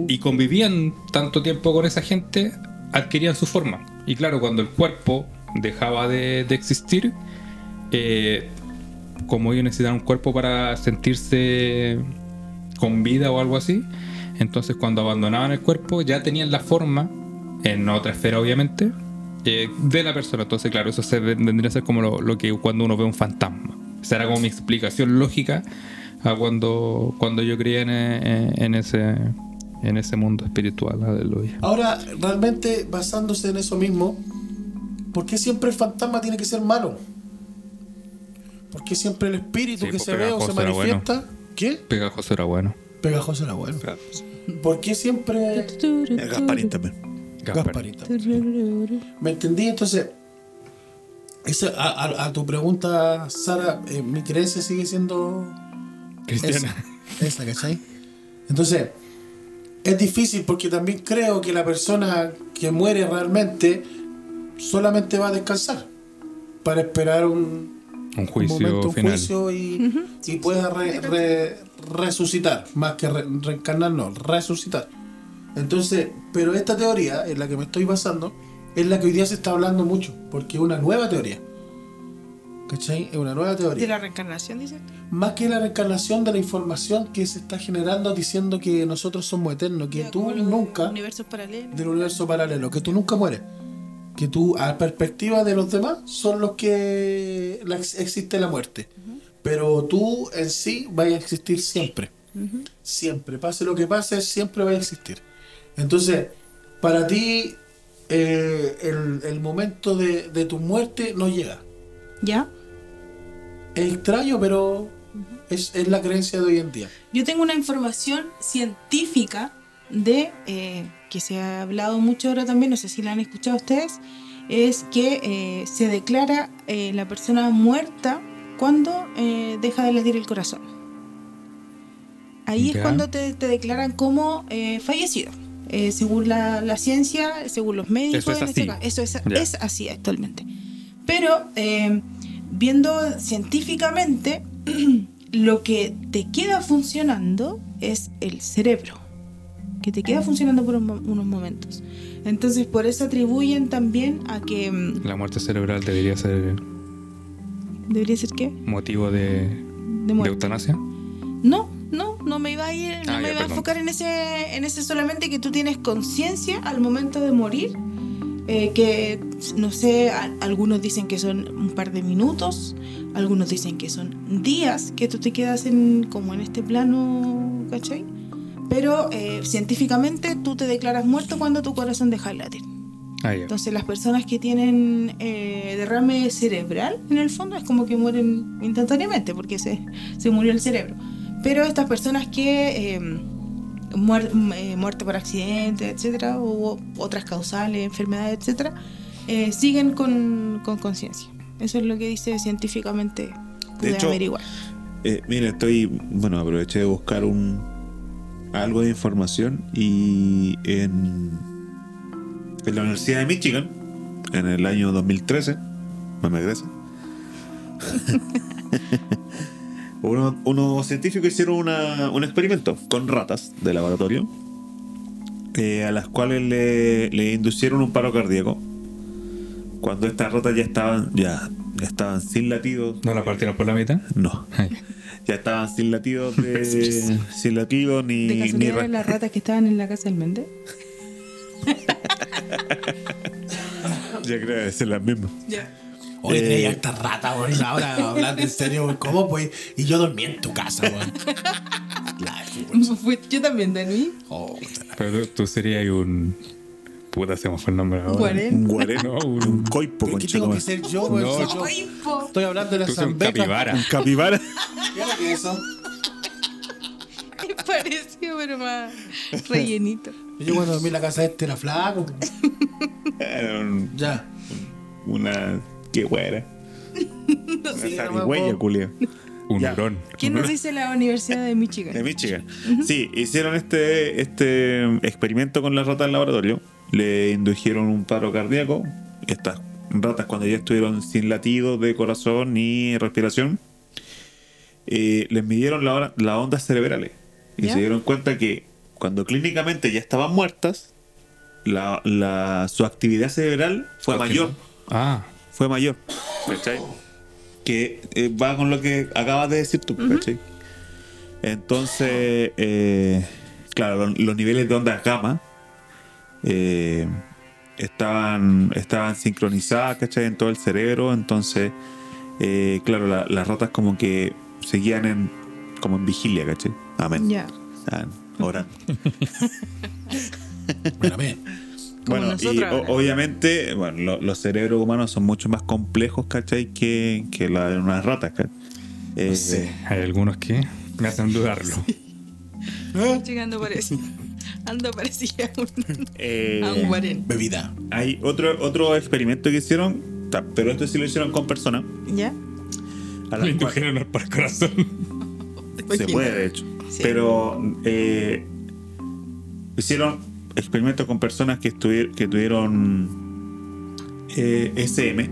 y convivían tanto tiempo con esa gente, adquirían su forma. Y claro, cuando el cuerpo dejaba de, de existir, eh, como ellos necesitaban un cuerpo para sentirse con vida o algo así, entonces cuando abandonaban el cuerpo ya tenían la forma, en otra esfera obviamente, eh, de la persona. Entonces claro, eso se vendría a ser como lo, que cuando uno ve un fantasma. Esa era como mi explicación lógica a cuando, cuando yo creía en, en ese, en ese mundo espiritual. Aleluya. Ahora, realmente, basándose en eso mismo, ¿por qué siempre el fantasma tiene que ser malo? ¿Por qué siempre el espíritu Sí, que pues, se ve o se bueno. manifiesta? ¿Qué? Pegajoso era bueno. Pegajoso era bueno. ¿Por qué siempre El Gasparín también. Gaspar. Gasparito? ¿Me entendí? Entonces, esa, a, a- a tu pregunta, Sara, eh, mi creencia sigue siendo Cristiana. esa, esa, ¿cachai? Entonces, es difícil porque también creo que la persona que muere realmente solamente va a descansar para esperar un, Un un juicio momento, un final. juicio y, y pueda re- re- resucitar, más que re- reencarnar, no, resucitar. Entonces, pero esta teoría en la que me estoy basando es la que hoy día se está hablando mucho, porque es una nueva teoría. ¿Cachai? Es una nueva teoría. De la reencarnación, dice. Más que la reencarnación de la información que se está generando diciendo que nosotros somos eternos, que tú nunca, Universos paralelos. del universo paralelo, que tú nunca mueres. Que tú, a perspectiva de los demás, son los que la- existe la muerte. Pero tú en sí vas a existir siempre. Siempre. Pase lo que pase, siempre va a existir. Entonces, para ti, eh, el, el momento de, de tu muerte no llega. ¿Ya? Es extraño, pero es, es la creencia de hoy en día. Yo tengo una información científica de eh, que se ha hablado mucho ahora también, no sé si la han escuchado ustedes, es que eh, se declara eh, la persona muerta cuando eh, deja de latir el corazón. Ahí es cuando te, te declaran como fallecido. Según la, la ciencia, según los médicos, Eso es en este así. Eso es, así actualmente. Pero viendo científicamente, lo que te queda funcionando es el cerebro, que te queda funcionando por unos momentos. Entonces, por eso atribuyen también a que mm, La muerte cerebral debería ser debería ser qué? motivo de, De eutanasia. No, no, no me iba a ir, no Ah, me iba a enfocar en ese, en ese solamente que tú tienes conciencia al momento de morir eh, que no sé, a- algunos dicen que son un par de minutos, algunos dicen que son días que tú te quedas en como en este plano, ¿cachai? Pero eh, científicamente tú te declaras muerto cuando tu corazón deja de latir. Ah, ya. Entonces las personas que tienen eh, derrame cerebral, en el fondo, es como que mueren instantáneamente porque se, se murió el cerebro. Pero estas personas que eh, muer- eh, muerte por accidente, etcétera, o otras causales, enfermedades, etcétera, eh, siguen con con conciencia. Eso es lo que dice científicamente. Pude hecho, averiguar. Eh, mira, estoy. Bueno, aproveché de buscar un. Algo de información y en. en la Universidad de Michigan, en el año 2013, no me crees. unos, científicos hicieron una- un experimento con ratas de laboratorio eh, a las cuales le, le inducieron un paro cardíaco cuando estas ratas ya estaban ya estaban sin latidos ¿No la partieron por la mitad? no ya. estaban sin latidos de, sin latidos ni, ¿De ni eran las ratas que estaban en la casa del Méndez? ya creo que es la misma Ya. Oye, Eh, tenía harta rata, weón. Ahora hablando en serio, weón. ¿Cómo, pues? Y yo dormí en tu casa, weón. La chucha. Yo también, Dani. Oh, Pero tú, tú serías un. Puta, se me fue el nombre ahora. Guarén. un guarén No, un, coipo ¿Qué con tengo que ser yo? No. Yo Ay, po. Estoy hablando de la eres un zambeca. capibara. un capibara ¿Qué era que eso? Pareció, pero más rellenito. Yo cuando dormí en la casa de este era flaco. Era un- Ya. una qué güera una Sí, no me zarigüeya culia Un hurón. ¿Quién nos dice la Universidad de Michigan? de Michigan sí hicieron este este experimento con las ratas en laboratorio le indujeron un paro cardíaco. Estas ratas cuando ya estuvieron sin latidos de corazón ni respiración eh, les midieron la las ondas cerebrales. Y se dieron cuenta que cuando clínicamente ya estaban muertas la, la- su actividad cerebral fue mayor. Ah, fue mayor. ¿Cachai? Que eh, va con lo que acabas de decir tú, ¿cachai? Entonces, eh, claro, lo- los niveles de ondas gamma eh, estaban, estaban sincronizadas, ¿cachai? En todo el cerebro. Entonces, eh, claro, la- las ratas como que seguían en, como en vigilia, ¿cachai? Amén. Ya. Orando. Bueno, bien. Como Bueno, y o- ahora. obviamente, bueno, lo- los cerebros humanos son mucho más complejos, ¿cachai? Que, que la de unas ratas, ¿cachai? Eh, sé. hay algunos que me hacen dudarlo. Llegando parece. Ando parecía un, eh, a un guarén. Bebida. hay otro, otro experimento que hicieron, pero esto sí lo hicieron con personas. ¿Ya? a las indujeron corazón. se puede, de hecho. Sí. Pero eh, hicieron experimentos con personas que, que tuvieron eh, SM.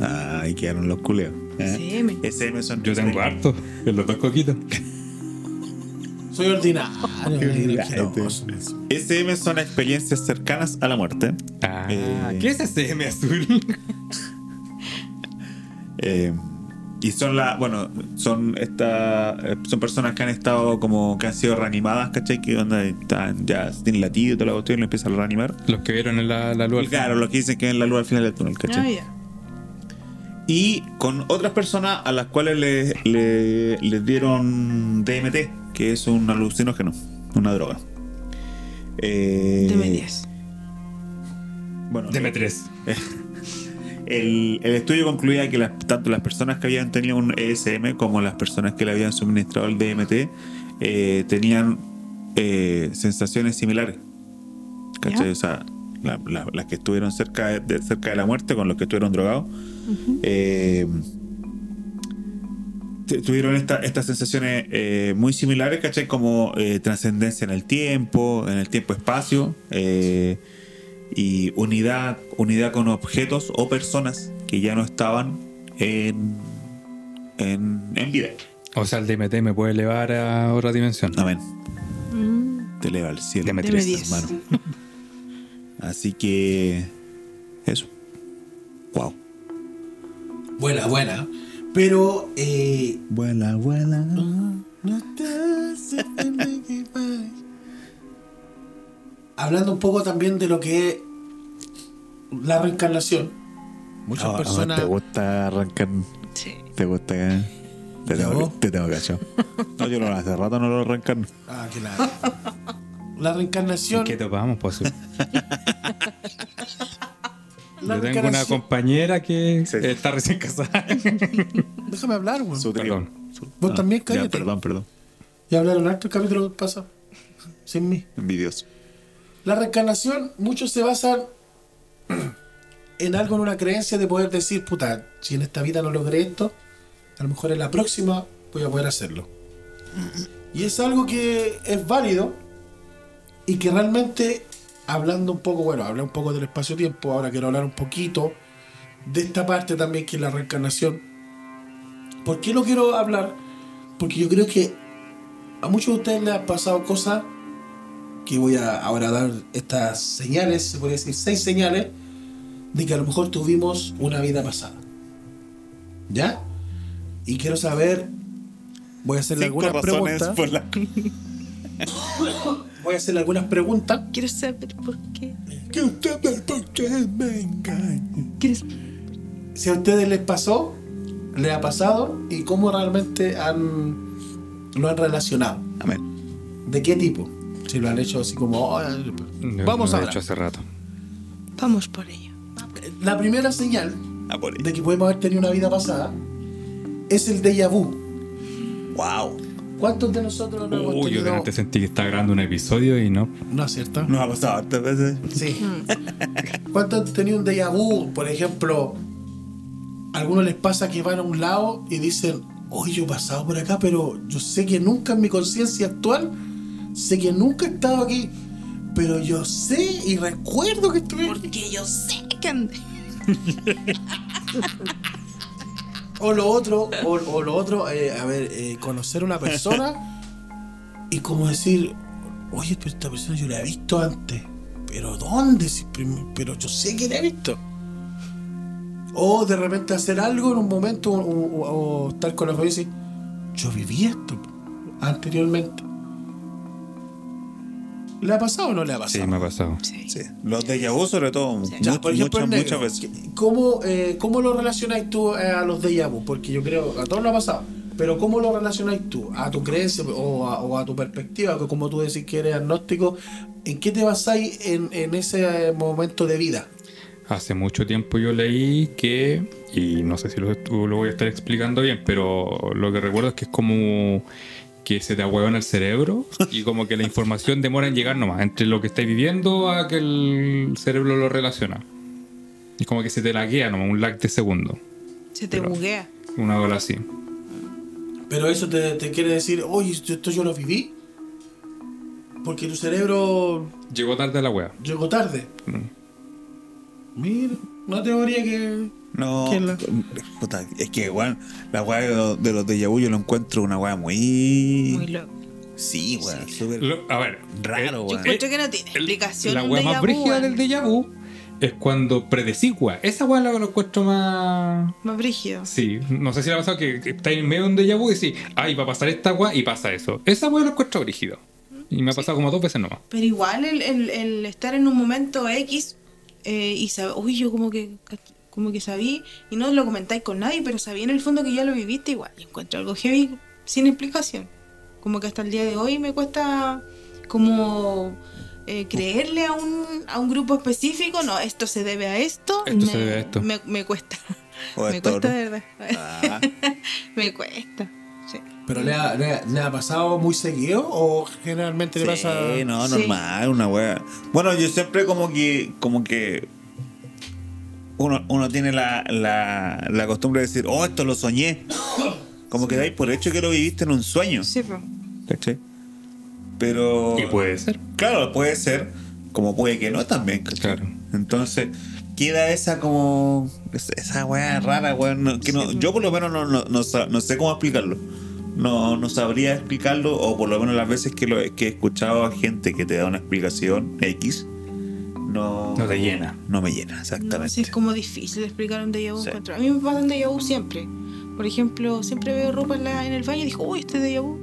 Ahí quedaron los culeos. ¿eh? SM. SM son Yo tengo harto. En los dos coquitos. Soy ordinario. Asqueroso. SM son experiencias cercanas a la muerte. Ah, Eh. ¿qué es ese M azul? Eh, y son la, bueno, son esta, eh, son personas que han estado como que han sido reanimadas, ¿cachai? Que onda están ya sin latido y toda la cuestión y lo empiezan a reanimar. Los que vieron en la, la luz. al Claro, final. los que dicen que es la luz al final del túnel, Ah, ¿cachai? ya. Y con otras personas a las cuales le, le- les dieron DMT, que es un alucinógeno, una droga. Eh, Deme 10. Bueno, Deme tres. El, el estudio concluía que las- tanto las personas que habían tenido un ESM como las personas que le habían suministrado el DMT eh, tenían eh, sensaciones similares. ¿Cachai? ¿Ya? O sea, la- la- las que estuvieron cerca de, cerca de la muerte con los que estuvieron drogados eh, tuvieron esta- estas sensaciones eh, muy similares, ¿cachai? Como eh, trascendencia en el tiempo, en el tiempo-espacio, eh, y unidad, unidad con objetos o personas que ya no estaban en, en, en vida. O sea, el DMT me puede elevar a otra dimensión. Amén. Mm, Te eleva al cielo. 10. hermano. Así que. Eso. Wow. Buena, buena. Pero, eh. Vuela, vuela. parar. Hablando un poco también de lo que es la reencarnación. Muchas Ah, ah, personas. ¿Te gusta arrancar? Sí. ¿Te gusta que.? Te ¿Ya tengo, te tengo cachado. No, yo no, hace rato no lo arrancan. Ah, que la. La reencarnación. ¿Qué topamos, pues? Yo tengo una compañera que Sí. está recién casada. Déjame hablar, weón. Su trío. Perdón. Vos ah, también, ya, cállate. Perdón, perdón. Ya hablaron harto el capítulo pasado. Sin mí. Envidioso. La reencarnación, muchos se basan en algo, en una creencia de poder decir, puta, si en esta vida no logré esto, a lo mejor en la próxima voy a poder hacerlo. Y es algo que es válido y que realmente, hablando un poco, bueno, hablé un poco del espacio-tiempo, ahora quiero hablar un poquito de esta parte también que es la reencarnación. ¿Por qué lo quiero hablar? Porque yo creo que a muchos de ustedes les han pasado cosas que voy a ahora dar estas señales, se podría decir seis señales, de que a lo mejor tuvimos una vida pasada. ¿Ya? Y quiero saber, voy a hacerle algunas preguntas. por la. Voy a hacerle algunas preguntas. Quiero saber por qué. Usted ve por qué me engaña. ¿Quieres? Si a ustedes les pasó, les ha pasado y cómo realmente han lo han relacionado. Amén. ¿De qué tipo? Si lo han hecho así como... "Oh, No, vamos no a lo he ver. hecho hace rato. Vamos por ello. La primera señal A por de que podemos haber tenido una vida pasada es el déjà vu. Wow. ¿Cuántos de nosotros no hemos Uy, yo tenido... delante sentí que estaba grabando un episodio y no. No, ¿cierto? Nos ha pasado hartas veces. Sí. ¿Cuántos han tenido un déjà vu? Por ejemplo, a algunos les pasa que van a un lado y dicen, oye, yo he pasado por acá, pero yo sé que nunca en mi conciencia actual, sé que nunca he estado aquí, pero yo sé y recuerdo que estuve aquí. Porque yo sé que andé. O lo otro, o, lo otro, eh, a ver, eh, conocer una persona y como decir, oye, pero esta persona yo la he visto antes. ¿Pero dónde? Pero yo sé que la he visto. O de repente hacer algo en un momento o, o- o estar con la familia y decir, yo viví esto anteriormente. ¿Le ha pasado o no le ha pasado? Sí, me ha pasado. Sí. Sí. Los de vu sobre todo. Ya, much- por ejemplo, muchas, muchas veces. ¿Cómo, eh, ¿Cómo lo relacionáis tú eh, a los déjà vu? Porque yo creo, a todos nos ha pasado. Pero ¿cómo lo relacionáis tú? ¿A tu creencia o a, o a tu perspectiva? Que como tú decís que eres agnóstico, ¿en qué te basáis en, en ese eh, momento de vida? Hace mucho tiempo yo leí que, y no sé si lo, lo voy a estar explicando bien, pero lo que recuerdo es que es como que se te en el cerebro y como que la información demora en llegar nomás, entre lo que estáis viviendo a que el cerebro lo relaciona. Y como que se te laguea nomás, un lag de segundo. Se te Pero- buguea. Una hora así. Pero eso te, te quiere decir, oye, esto yo lo viví. Porque tu cerebro Llegó tarde a la wea. llegó tarde. Mira, una teoría que... No, ¿Quién la- puta, es que, weón, la weá de los de, los de vu yo lo encuentro una weá muy. Muy loco. Sí, weón, súper Lo- a ver, raro, eh, Yo weón. encuentro que no tiene el- explicación. La déjà más brígida del déjà vu es cuando predecís. Esa wea es la que lo encuentro más. Más brígido. Sí, no sé si le ha pasado que, que estáis en medio de un déjà vu y decís, ay, va a pasar esta wea y pasa eso. Esa wea lo encuentro brígido. Y me ha pasado como dos veces nomás. Pero igual el, el- el estar en un momento X eh, y saber, uy, yo como que como que sabí, y no lo comentáis con nadie, pero sabí en el fondo que ya lo viviste igual. Y encuentro algo heavy sin explicación. Como que hasta el día de hoy me cuesta como eh, creerle a un, a un grupo específico, no, esto se debe a esto. Esto me, se debe a esto. Me, me cuesta. O me cuesta de verdad. Ah, me cuesta. Sí. ¿Pero le ha, le ha- le ha pasado muy seguido o generalmente le pasa...? sí, no, Sí. normal, una weá. Bueno, yo siempre como que, como que uno, uno tiene la, la, la costumbre de decir, oh, esto lo soñé. Como que dais por hecho que lo viviste en un sueño. Sí, pues. ¿Cachai? Pero. Y puede ser. Claro, puede ser, como puede que no también, ¿cachai? Claro. Entonces, queda esa como. es- Esa weá rara, weá. no- que no- yo por lo menos no, no, no sé cómo explicarlo. No, no sabría explicarlo, o por lo menos las veces que, lo, que he escuchado a gente que te da una explicación X, no, No te llena. No me llena, No, exactamente. sí, es como difícil explicar un déjà vu. Sí. encuentro. A mí me pasa un déjà vu siempre. Por ejemplo, siempre veo ropa en, la- en el baño y digo, uy, este déjà vu.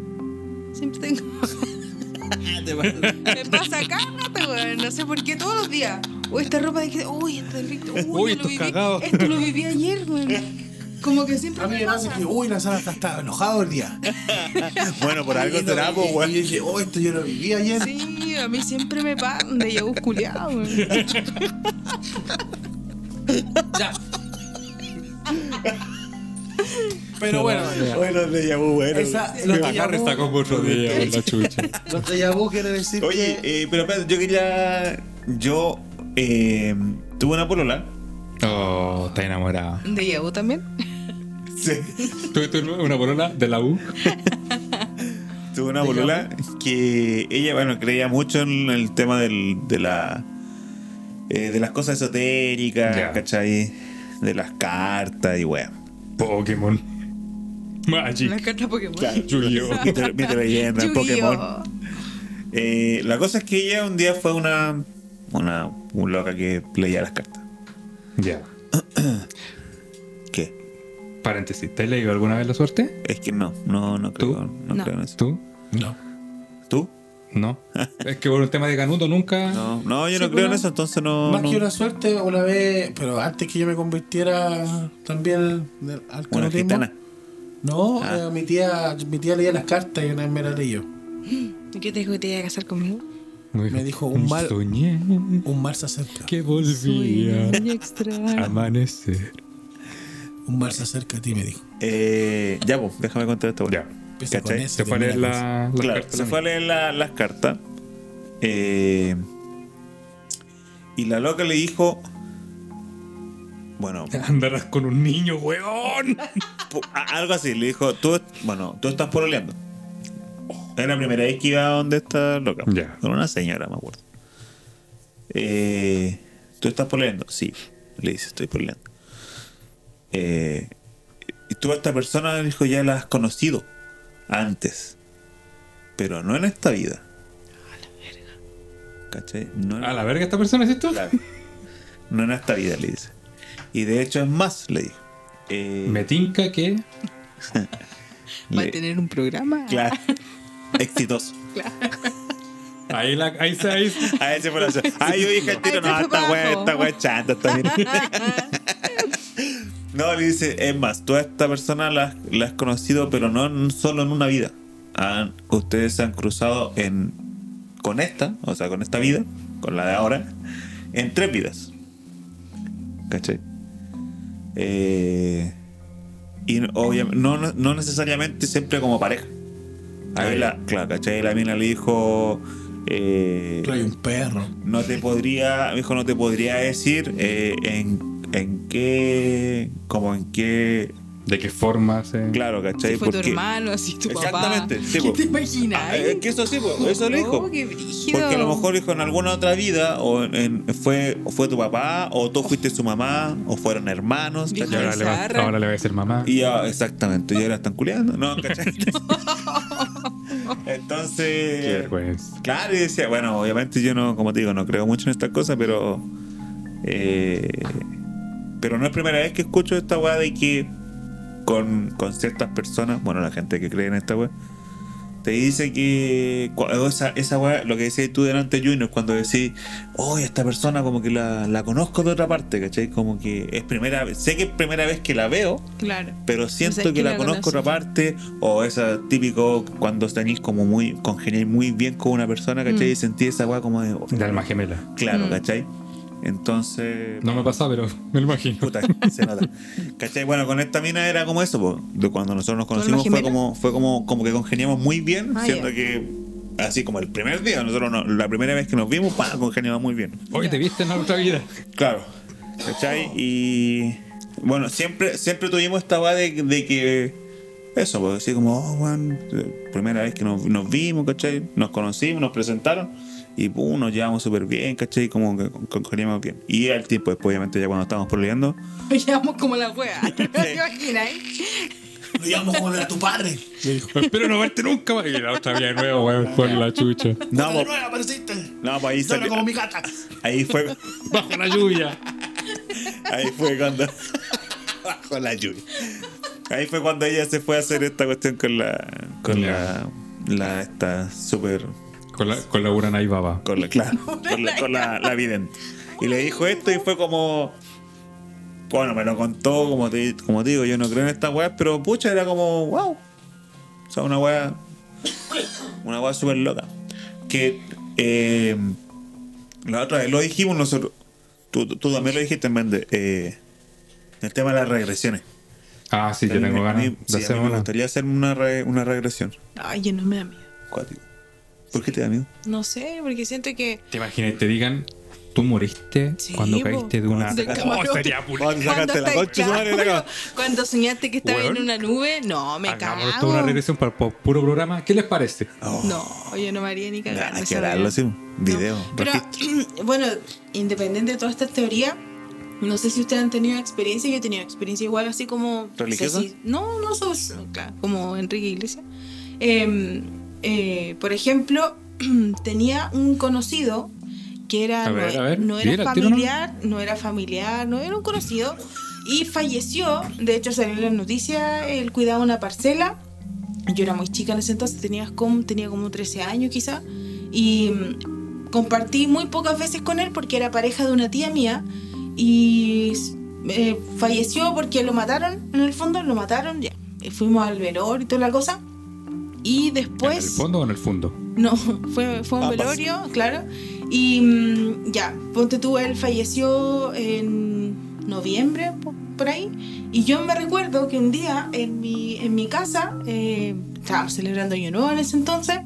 Siempre tengo. me pasa acá, no, no sé por qué todos los días. O esta ropa de que, uy, esto es rico. Uy, Uy, esto lo viví- cagado. Esto lo viví ayer, weón. Como que siempre A mí me pasa que, uy, la sala está, está enojado el día. Bueno, por algo será, pues, y- weón. Y dice, oh, esto yo lo viví ayer. Sí, a mí siempre me pasa de ya culiado. Ya. Pero bueno, Bueno, de vu, bueno. esa, los déjà vu- está como otro día con la chucha. los déjà vu quiere decir Oye, que... eh, pero espérate, yo quería. Yo eh, tuve una polola. Oh, está enamorado. ¿De Yabu también? Sí. ¿Tuviste una polola de la U? Tuve una polola que ella, bueno, creía mucho en el tema del, de la. eh, de las cosas esotéricas. ¿cachai? De las cartas y weón. Pokémon. Magic. carta Pokémon. Yu-Gi-Oh. Mito, mito leyenda, Yu-Gi-Oh. Pokémon. Eh, la cosa es que ella un día fue una. Una. Un loca que leía las cartas. Ya. Paréntesis. ¿Te has leído alguna vez la suerte? Es que no, no, no creo, ¿Tú? no, No. creo en eso. ¿Tú? No. ¿Tú? No. es que por un tema de Canuto nunca. No, no, yo Sí, no creo en bueno. eso, entonces no. Más no. que una suerte, una vez, pero antes que yo me convirtiera también al Una canotismo. gitana. No, Ah. eh, mi tía mi tía leía las cartas y una vez me las leyó. ¿Y qué te dijo que te iba a casar conmigo? Me dijo un mal- Soñé Un mar se acerca. que volvía a amanecer. Un mar se acerca a ti, me dijo. Eh, ya, pues, déjame contar Ya. Con ¿Cachai? ese, Se fue a leer la, las Claro, cartas se fue a leer la- las cartas. eh, y la loca le dijo. Bueno, Andarás con un niño, weón. algo así. Le dijo: tú, Bueno, tú estás pololeando. Era la primera vez que iba a donde esta loca. Ya. Con una señora, me acuerdo. Eh, ¿Tú estás pololeando? Sí. Le dice: Estoy pololeando. Eh, y tú a esta persona le dijo: Ya la has conocido antes. Pero no en esta vida. ¿Cachai? No en A la verga esta persona, ¿es esto? Claro. No en esta vida, le dice. Y de hecho es más, le dijo. Eh, Me tinca que. ¿Va le- a tener un programa? Claro. Exitoso. Ahí, la, ahí se ahí. se- A ese fue la Ay, yo dije el tiro, Ahí se no, esta wea, esta wea chanta, esta mira. No, le dice, es más, tú a esta persona la, la has conocido, pero no en- solo en una vida. Han- ustedes se han cruzado en con esta, o sea, con esta vida, con la de ahora, en tres vidas. ¿Cachai? Eh, y obviamente, no, no- no necesariamente siempre como pareja. Ahí Ah, la, claro, ¿cachai? La mina le dijo. eh, Trae un perro. no te podría, dijo, no te podría decir eh, en, en qué, como en qué, ¿De qué forma se.? claro, ¿cachai? Si fue tu Porque- hermano, así tu papá. Exactamente, sí, ¿Qué te imaginas? Ah, es que eso sí, po, eso le dijo. Oh, qué. Porque a lo mejor dijo en alguna otra vida, o en- fue, fue tu papá, o tú fuiste su mamá, o fueron hermanos, ahora, le va, ahora le va a decir mamá. Y ya, exactamente, y ahora están culiando, ¿no? ¿cachai? Qué Entonces, vergüenza. Claro, y decía, bueno, obviamente yo no, como te digo, no creo mucho en estas cosas, pero. eh, pero no es primera vez que escucho esta weá de que con, con ciertas personas, bueno, la gente que cree en esta weá, te dice que. Esa, esa weá, lo que decías tú delante, Junior, cuando decís, oh, esta persona como que la, la conozco de otra parte, ¿cachai? Como que es primera vez, sé que es primera vez que la veo, Claro. pero siento sé que que la la conozco conoces. otra parte o esa típico cuando tenéis como muy congeniáis muy bien con una persona ¿cachai? Mm. y sentí esa weá como de oh, De alma gemela. claro Mm. ¿cachai? Entonces No me pasa, pero me lo imagino. puta se nota ¿cachai? bueno con esta mina era como eso po. de cuando nosotros nos ¿Tu alma conocimos fue como fue como como que congeniamos muy bien Ah, siendo ya. que así como el primer día nosotros no- la primera vez que nos vimos pa, congeniamos muy bien Oye, te viste en la otra vida. Claro. ¿Cachai? Y bueno, siempre, siempre tuvimos esta weá de, de que eso, pues así como, oh, eh, primera vez que nos, nos vimos, ¿cachai? Nos conocimos, nos presentaron y pum, nos llevamos súper bien, ¿cachai? Como que con- congeniamos bien. Y al tiempo después, obviamente, ya cuando estábamos peleando, Llevamos como la wea. ¿Te imaginas? Lo llamo como de tu padre. Me dijo. Espero no verte nunca más. Y la otra vida de nuevo, weón, por la chucha. no, de pues, nuevo apareciste. no, pues ahí Solo salió- como mi gata. ahí fue, Bajo la lluvia. ahí fue cuando, bajo la lluvia. Ahí fue cuando ella se fue a hacer esta cuestión con la, con la, la, esta súper Con la, con la Urana y Baba. Con la, claro, con la, con la, la vidente. Y le dijo esto y fue como. Bueno, me lo contó, como te, como te digo, yo no creo en esta weá, pero pucha, era como, wow. O sea, una weá. Una weá súper loca. Que eh, la otra vez lo dijimos nosotros. Tú, tú también lo dijiste en vez eh, el tema de las regresiones. Ah, sí, yo tengo ganas sí, a mí me gustaría hacer una, re- una regresión. Ay, yo no me da miedo. Cuático. ¿Por qué te da miedo? No sé, porque siento que. ¿Te imaginas? Te digan, tú moriste Sí, cuando po. caíste de una. Del Oh, sería pul- Cuando sacaste la estáis- concha de su madre de la claro, cama. Cuando soñaste que estabas Weón. en una nube, no, me Hagamos toda cago. una regresión para el puro programa. ¿Qué les parece? No, yo no me haría ni cagar. Nah, que así, video, Pero, bueno, independiente de todas estas teorías, no sé si ustedes han tenido experiencia. Yo he tenido experiencia igual, así como. ¿Religiosa? No, si- no, no sos, claro, como Enrique Iglesias. Eh, eh, por ejemplo, tenía un conocido que era, A no, ver, ver, no era nomás. familiar, no era familiar, no era un conocido, y falleció. De hecho, salió en las noticias, él cuidaba una parcela. Yo era muy chica en ese entonces, tenía como, tenía como 13 años quizá, y mm, compartí muy pocas veces con él porque era pareja de una tía mía, y eh, falleció porque lo mataron, en el fondo lo mataron, ya. Fuimos al velor y toda la cosa. Y ¿En el después... fondo o en el fondo? No, fue, fue un velorio, claro. Y mm, ya, ponte tú, él falleció en noviembre, po- por ahí. Y yo me recuerdo que un día en mi, en mi casa, eh, estábamos celebrando Año Nuevo en ese entonces,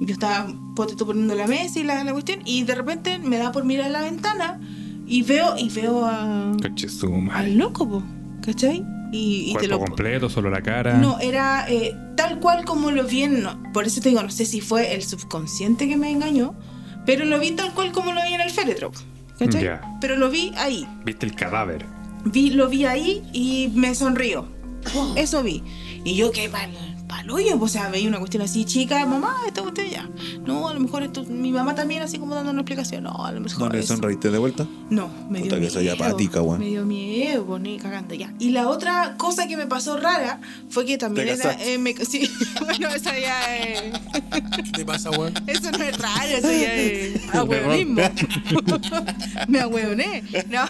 yo estaba, ponte tú, poniendo la mesa y la, la cuestión, y de repente me da por mirar la ventana y veo, y veo a, Coche su madre. al loco, po, ¿cachai? Y, y te Cuerpo lo, completo, solo la cara. no, era eh, tal cual como lo vi en... no, por eso te digo, no sé si fue el subconsciente que me engañó, pero lo vi tal cual como lo vi en el féretro. ¿Cachai? Ya. Pero lo vi ahí. Viste el cadáver. Vi, lo vi ahí y me sonrió. Eso vi. Y yo que pal, paloyo, o sea, veía una cuestión así, chica, mamá, esta cuestión ya. No, a lo mejor esto, mi mamá también así como dando una explicación. No, a lo ¿No mejor le eso. sonreíste de vuelta? No, me dio que miedo. soy apática. Me dio miedo, ni cagando ya. Y la otra cosa que me pasó rara fue que también ¿Te era. eh, me- sí, bueno, eso ya es. ¿Qué te pasa, weón? Eso no es raro, eso ya es. Ahueonismo. me ahueoné. No.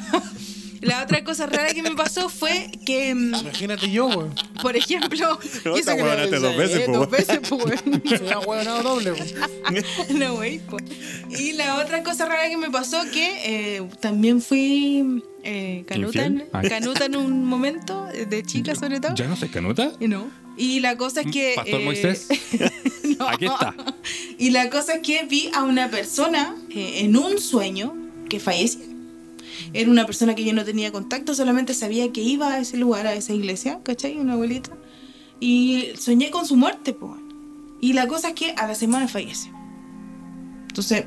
La otra cosa rara que me pasó fue que, mm, Imagínate yo, weón. por ejemplo. No, te ahueonaste dos veces, eh, po, Dos weón. veces, pues, weón. Ahueonado doble, weón. No, güey, po. Y la otra cosa rara que me pasó que eh, también fui eh, canuta, en. Ay. canuta en un momento, eh, de chica sobre todo. ¿Ya no se canuta? No. Y la cosa es que... Pastor eh, Moisés. no. Aquí está. Y la cosa es que vi a una persona eh, en un sueño que falleció. Era una persona que yo no tenía contacto, solamente sabía que iba a ese lugar, a esa iglesia, ¿cachai? Una abuelita. Y soñé con su muerte, pues. Y la cosa es que a la semana fallece. Entonces,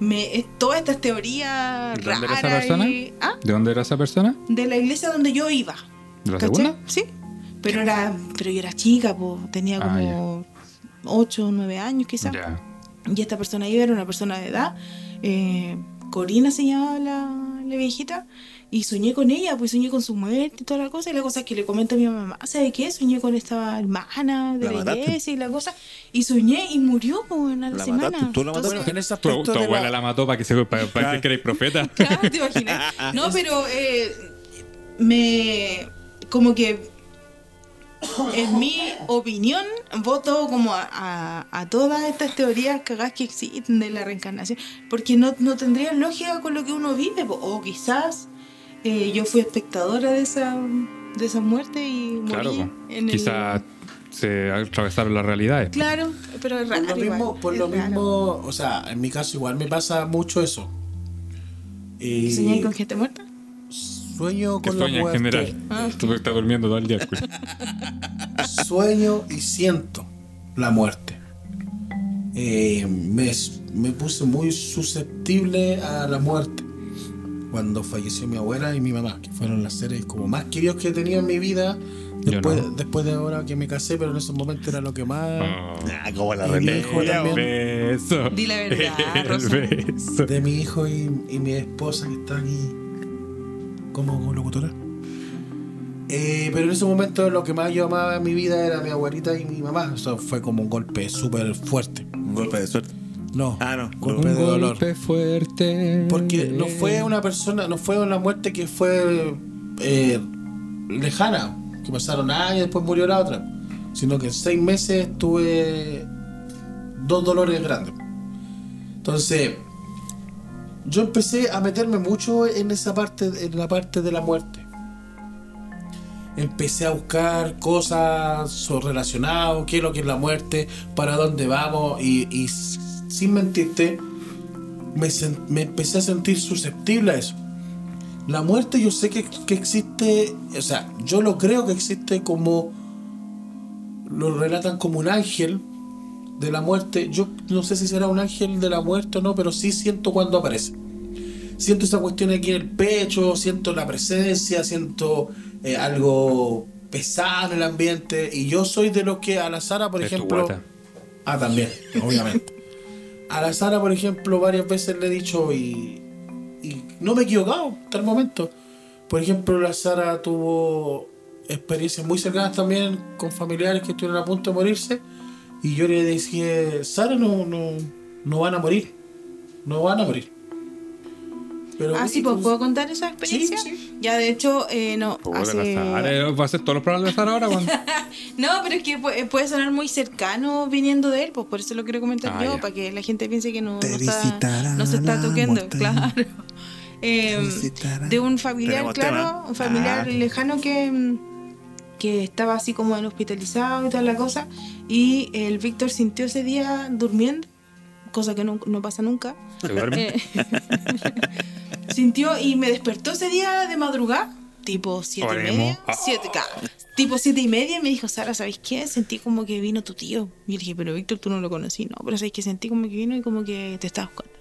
me, todas estas teorías ¿De dónde era esa raras persona? y- ¿Ah? ¿De dónde era esa persona? De la iglesia donde yo iba. ¿De la ¿cachai? segunda? Sí. Pero era, pero yo era chica, pues. Tenía Ah, como 8 o 9 años quizás. Ya. Y esta persona iba, era una persona de edad. eh, Corina se llamaba la, la viejita. Y soñé con ella, pues soñé con su muerte y toda la cosa. Y la cosa es que le comento a mi mamá, ¿sabe qué? Soñé con esta hermana de ¿La iglesia y la cosa. Y soñé y murió pues, a la, ¿La semana. mataste? ¿Tú la Entonces- mataste? En ese Tu, aspecto tu de abuela la- la mató para que se para, para decir que erais profeta. Claro, te imaginas. No, pero eh, me. Como que. En mi opinión, voto como a, a- a todas estas teorías cagadas que existen de la reencarnación, porque no, no tendría lógica con lo que uno vive, o quizás eh, yo fui espectadora de esa, de esa muerte y morí Claro, po. en el- quizás se atravesaron las realidades. Claro, pero es Por raro. lo mismo, igual, por lo raro. mismo, o sea, en mi caso igual me pasa mucho eso. Y ¿Soñáis con gente muerta? Sueño con la sueña en muerte. general. Ah. Tú estás durmiendo todo el día. pues. Sueño y siento la muerte. Eh, me, me puse muy susceptible a la muerte cuando falleció mi abuela y mi mamá, que fueron las seres como más queridos que he tenido en mi vida. Después, no. después de ahora que me casé, pero en esos momentos era lo que más. Oh. Ah, como la Y mi religión. hijo también. beso. Di la verdad, El Rosa. beso. de mi hijo y, y mi esposa que está aquí como locutora. Eh, pero en ese momento lo que más yo amaba en mi vida era mi abuelita y mi mamá. Eso fue como un golpe súper fuerte. Un golpe de suerte. No. Ah, no. Golpe de Un dolor. golpe fuerte. Porque no fue una persona, no fue una muerte que fue eh, lejana, que pasaron años y después murió la otra, sino que en seis meses tuve dos dolores grandes. Entonces, yo empecé a meterme mucho en esa parte, en la parte de la muerte. Empecé a buscar cosas relacionadas, qué es lo que es la muerte, para dónde vamos, y, y sin mentirte, me, me empecé a sentir susceptible a eso. La muerte yo sé que, que existe, o sea, yo lo creo que existe como, lo relatan como un ángel de la muerte. Yo no sé si será un ángel de la muerte o no, pero sí siento cuando aparece. Siento esa cuestión aquí en el pecho, siento la presencia, siento eh, algo pesado en el ambiente. Y yo soy de los que a la Sara, por Es ejemplo... Ah, también, obviamente. A la Sara, por ejemplo, varias veces le he dicho y, y no me he equivocado hasta el momento. Por ejemplo, la Sara tuvo experiencias muy cercanas también con familiares que estuvieron a punto de morirse. Y yo le dije, Sara, no, no, no van a morir. No van a morir. Pero, Ah, sí, pues puedo contar esa experiencia. sí. Ya, de hecho, eh, no. Hace- la Sara, eh, Va a hacer todos los programas de Sara ahora. cuando- No, pero es que puede, puede sonar muy cercano viniendo de él, pues por eso lo quiero comentar Ah, yo, ya. para que la gente piense que no, está, no se está muerte. claro. Eh, visitará. de un familiar, Tenemos claro, tema. un familiar Ah. lejano que, mm, que estaba así como en hospitalizado y toda la cosa, y el Víctor sintió ese día durmiendo, cosa que no, no pasa nunca. Eh, sintió y me despertó ese día de madrugada, tipo siete y Oremos. media. Ah. Siete, tipo siete y media y me dijo, Sara, ¿sabes qué? Sentí como que vino tu tío. Y le dije, pero Víctor, tú no lo conocí, no, pero sabes que sentí como que vino y como que te estaba buscando.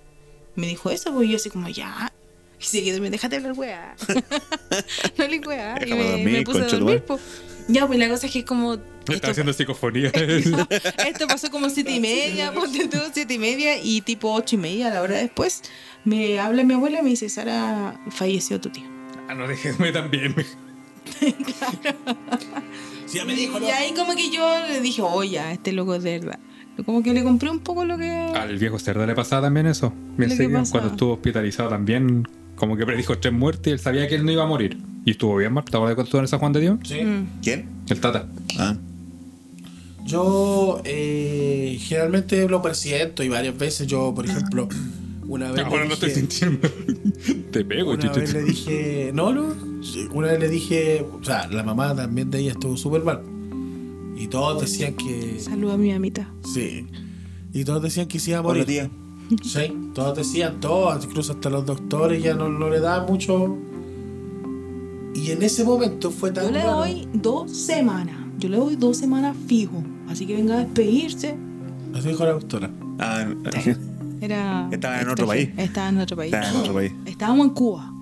Me dijo eso, pues yo así como, ya. Y se quedó, me déjate hablar, weá. no le weá. Y me, dormir, me puse a dormir. Ya, pues la cosa es que es como. Está esto- haciendo psicofonía. esto pasó como siete y media, ponte tú, siete y media, y tipo ocho y media, a la hora después, me habla mi abuela y me dice, Sara, falleció tu tío. ah, no déjeme también. Sí, ya me dijo, ¿no? Y ahí como que yo le dije, oye, este loco es de verdad. Como que le compré un poco lo que... Al viejo cerdo le pasaba también eso. Bien ¿Lo que seguido? Cuando estuvo hospitalizado también, como que predijo tres muertes y él sabía que él no iba a morir. Y estuvo bien muerto. ¿Te acuerdas de cuando estuvo en San Juan de Dios? Sí. Mm. ¿Quién? El Tata. Ah. Yo eh, generalmente lo presiento y varias veces yo, por ejemplo, una vez... Ahora no estoy sintiendo. Te pego, Una vez le dije, no, no, sí, una vez le dije, o sea, la mamá también de ella estuvo súper mal. Y todos decían que, Saluda a mi mamita. sí. Y todos decían que se iba a Hola, morir. tía. Sí, todos decían, todos, incluso hasta los doctores ya no, no le daban mucho. Y en ese momento fue tan Yo le raro. doy dos semanas. Yo le doy dos semanas fijo. Así que venga a despedirse. Así dijo la doctora. Ah, Era... Estaba en otro país. Estaba en otro país. Estaba en otro país. Estábamos en Cuba.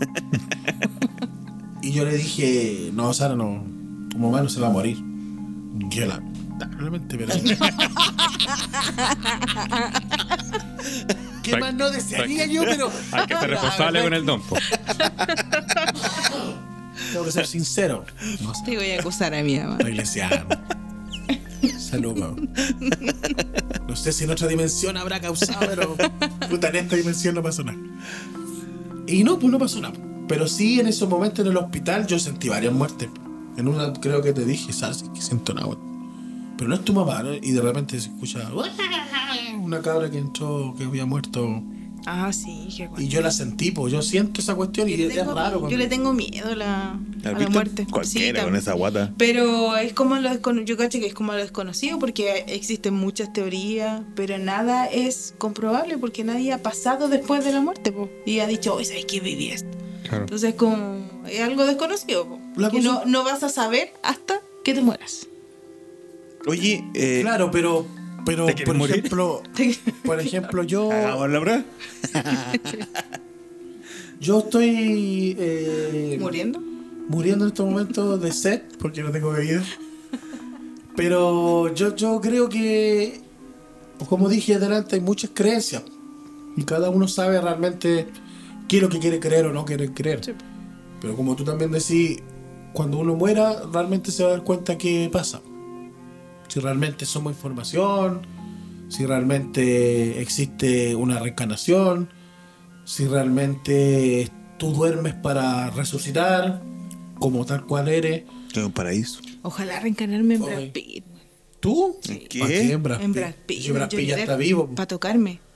Y yo le dije, no, Sara, no, tu mamá no se va a morir. Yo la... Realmente, pero... ¿Qué más no desearía yo? Pero... Hay que ser responsable con el don. po. Tengo que ser sincero. No. Te voy a acusar a mi mamá. La iglesia. Saludos. No sé si en otra dimensión habrá causado, pero puta, en esta dimensión no pasó nada. Y no, pues no pasó nada. Pero sí, en esos momentos en el hospital yo sentí varias muertes. En una creo que te dije, ¿sabes? Que siento nada. Pero no es tu mamá, ¿no? Y de repente se escucha una cabra que entró, que había muerto. Ah, sí, qué Y yo la sentí, pues yo siento esa cuestión y Yo es le tengo- raro. yo le tengo miedo a la, a ¿Has la muerte. Cualquiera Sí, con esa guata. Pero es como lo yo cacho que es como lo desconocido porque existen muchas teorías, pero nada es comprobable porque nadie ha pasado después de la muerte po, y ha dicho, oye, ¿sabes qué viví esto? Claro. Entonces como es algo desconocido, po, La que no, no vas a saber hasta que te mueras. Oye, eh, Claro, pero, pero ¿Te quieres por morir? ejemplo, por ejemplo, yo, hagamos la prueba. yo estoy eh, ¿Muriendo? muriendo en estos momentos de sed porque no tengo bebida. Pero yo, yo creo que, como dije adelante, hay muchas creencias y cada uno sabe realmente qué es lo que quiere creer o no quiere creer. Sí. Pero como tú también decís, cuando uno muera, realmente se va a dar cuenta qué pasa. Si realmente somos información, si realmente existe una reencarnación, si realmente tú duermes para resucitar, como tal cual eres. Es un paraíso. Ojalá reencarnarme en. Brad Pitt. ¿Tú? ¿Qué? ¿Para qué en Brad En Pitt? Brad Pitt. Si Brad en Pitt ya está vivo. Para tocarme.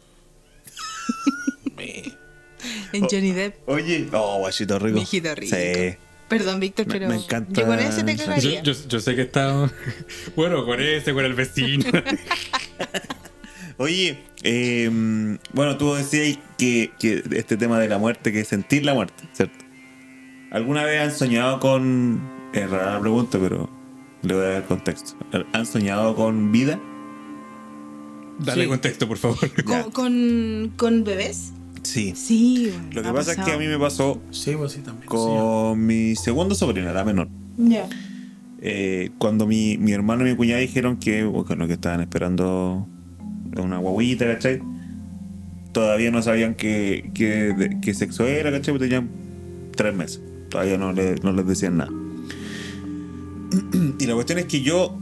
En Johnny Depp. Oye, oh, guachito rico. Mijito rico. Sí. Perdón, Víctor, Me- pero me encanta yo con ese te el- Yo, cagaría. yo- yo sé que está. Bueno, con ese, con el vecino. Oye, eh, bueno, tú decías que, que este tema de la muerte, que es sentir la muerte, ¿cierto? ¿Alguna vez han soñado con... Es rara la pregunta, pero le voy a dar contexto. ¿Han soñado con vida? Dale Sí. contexto, por favor. ¿Con, con, con bebés? Sí. Sí. Lo que pasa es que a mí me pasó Sí, pues sí, también. con mi segundo sobrino, la menor. Ya. Eh, cuando mi, mi hermano y mi cuñada dijeron que, bueno, que estaban esperando una guaguita, ¿cachai? Todavía no sabían qué, qué sexo era, ¿cachai? Porque tenían tres meses. Todavía no, le- no les decían nada. Y la cuestión es que yo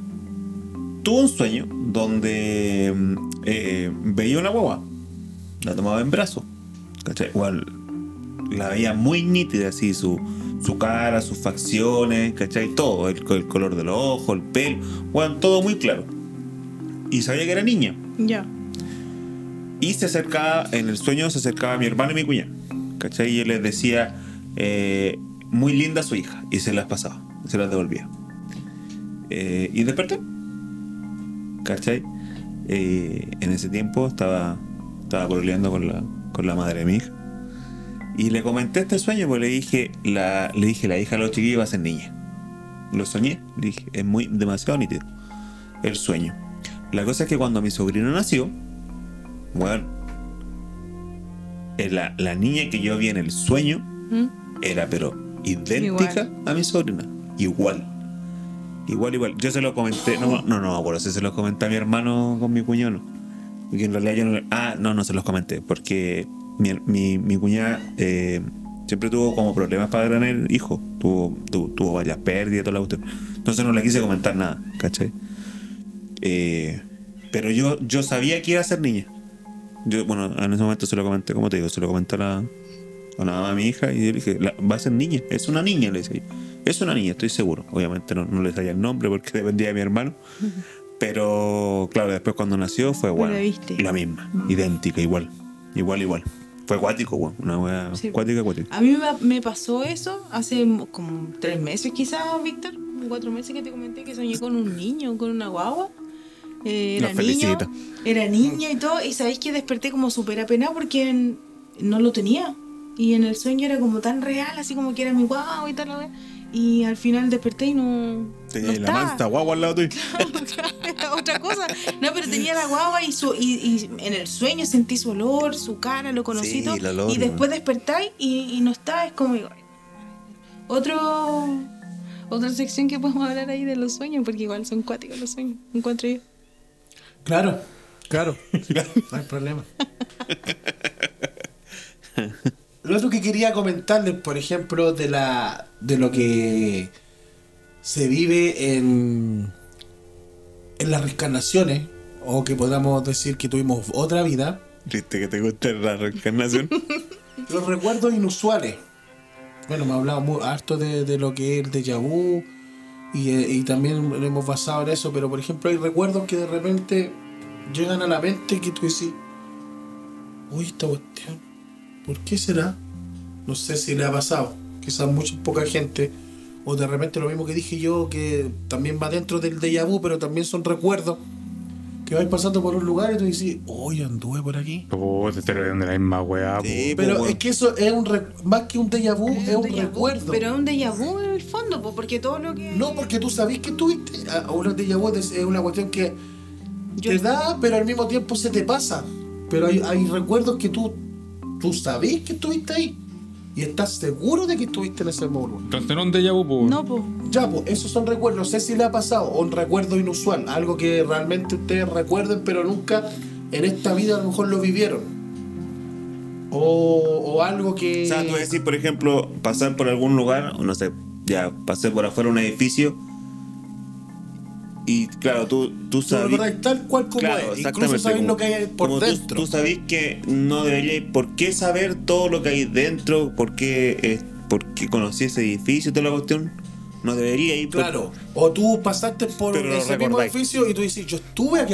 tuve un sueño donde mm, eh, veía una guagua. La tomaba en brazos. ¿Cachai? Igual la veía muy nítida, así, su, su cara, sus facciones, ¿cachai? Todo, el, el color del ojo, el pelo, bueno, todo muy claro. Y sabía que era niña. Ya. Y se acercaba, en el sueño se acercaba mi hermano y mi cuñada, ¿cachai? Y él les decía, eh, muy linda su hija, y se las pasaba, se las devolvía. Eh, y desperté, ¿cachai? Eh, en ese tiempo estaba, estaba con la, con la madre de mi hija. Y le comenté este sueño, pues le dije, la, le dije, la hija de los chiquillos va a ser niña. Lo soñé, le dije, es muy demasiado nítido el sueño. La cosa es que cuando mi sobrino nació, bueno, eh, la, la niña que yo vi en el sueño ¿Mm? era pero idéntica Igual. a mi sobrina. Igual. Igual, igual. Yo se lo comenté, no, no, no, bueno, si se los comenté a mi hermano con mi cuñado, no. Porque en realidad yo no Ah, no, no se los comenté. Porque mi, mi, mi cuñada eh, siempre tuvo como problemas para tener hijos. Tuvo, tuvo, tuvo varias pérdidas toda la cuestión. Entonces no le quise comentar nada, ¿cachai? Eh, pero yo, yo sabía que iba a ser niña. Yo, bueno, en ese momento se lo comenté, como te digo, se lo comenté a la, a la mamá de mi hija y yo le dije, "La- va a ser niña, es una niña, le decía yo. Es una niña, estoy seguro. Obviamente no, no le sabía el nombre porque dependía de mi hermano. Pero claro, después cuando nació fue bueno. la viste. La misma, idéntica, igual. Igual, igual. Fue acuático, weón. Una wea Sí. acuática, acuática. A mí me, pasó eso hace mo- como tres meses quizás, Víctor. Cuatro meses que te comenté que soñé con un niño, con una guagua. Eh, era niño, felicita. era niño y todo. Y sabéis que desperté como súper apenado porque en- no lo tenía. Y en el sueño era como tan real, así como que era mi guagua y tal. Y al final desperté y no. Tenía no la estaba. mansa guagua al lado tuyo. Era otra cosa. No, pero tenía la guagua y, su, y, y en el sueño sentí su olor, su cara, lo conocí Sí, todo, el olor, y después despertáis y, y no está, es como otro otra sección que podemos hablar ahí de los sueños, porque igual son cuáticos los sueños, encuentro yo. Claro, claro. No hay problema. Lo otro que quería comentarles, por ejemplo, de la de lo que se vive en en las reencarnaciones, o que podamos decir que tuvimos otra vida, ¿Viste que te gusta la reencarnación? los recuerdos inusuales. Bueno, me ha hablado muy harto de, de lo que es el déjà vu y, eh, y también lo hemos basado en eso, pero por ejemplo hay recuerdos que de repente llegan a la mente que tú decís, uy, esta cuestión, ¿por qué será? No sé si le ha pasado, quizás mucha poca gente, o de repente lo mismo que dije yo, que también va dentro del déjà vu, pero también son recuerdos que vais pasando por un lugar y tú dices, uy, anduve por aquí. Oh, te estoy de la misma weá. po. Sí, Pero es que eso es un re- más que un déjà vu, es un déjà vu, recuerdo. Pero es un déjà vu en el fondo, po, porque todo lo que... No, porque tú sabés que tuviste. ah, Un déjà vu es es una cuestión que Yo- te da, pero al mismo tiempo se te pasa. Pero hay, hay recuerdos que tú, tú sabés que estuviste ahí. Y estás seguro de que estuviste en ese lugar. Entonces no déjà vu, po. No, pues. Ya, pues, esos son recuerdos. No sé si le ha pasado. O un recuerdo inusual. Algo que realmente ustedes recuerden, pero nunca en esta vida a lo mejor lo vivieron. O, o algo que. O sea, tú decís, por ejemplo, pasar por algún lugar, o no sé, ya pasé por afuera un edificio y claro, tú, tú sabes. tal cual como Claro, es. Incluso sabes lo que hay por como tú- dentro. Tú, sabés que no deberíais por qué saber todo lo que hay dentro, por qué, eh, por qué conocí ese edificio toda la cuestión. No debería ir. Claro, o tú pasaste por ese mismo edificio y tú dices, yo estuve aquí,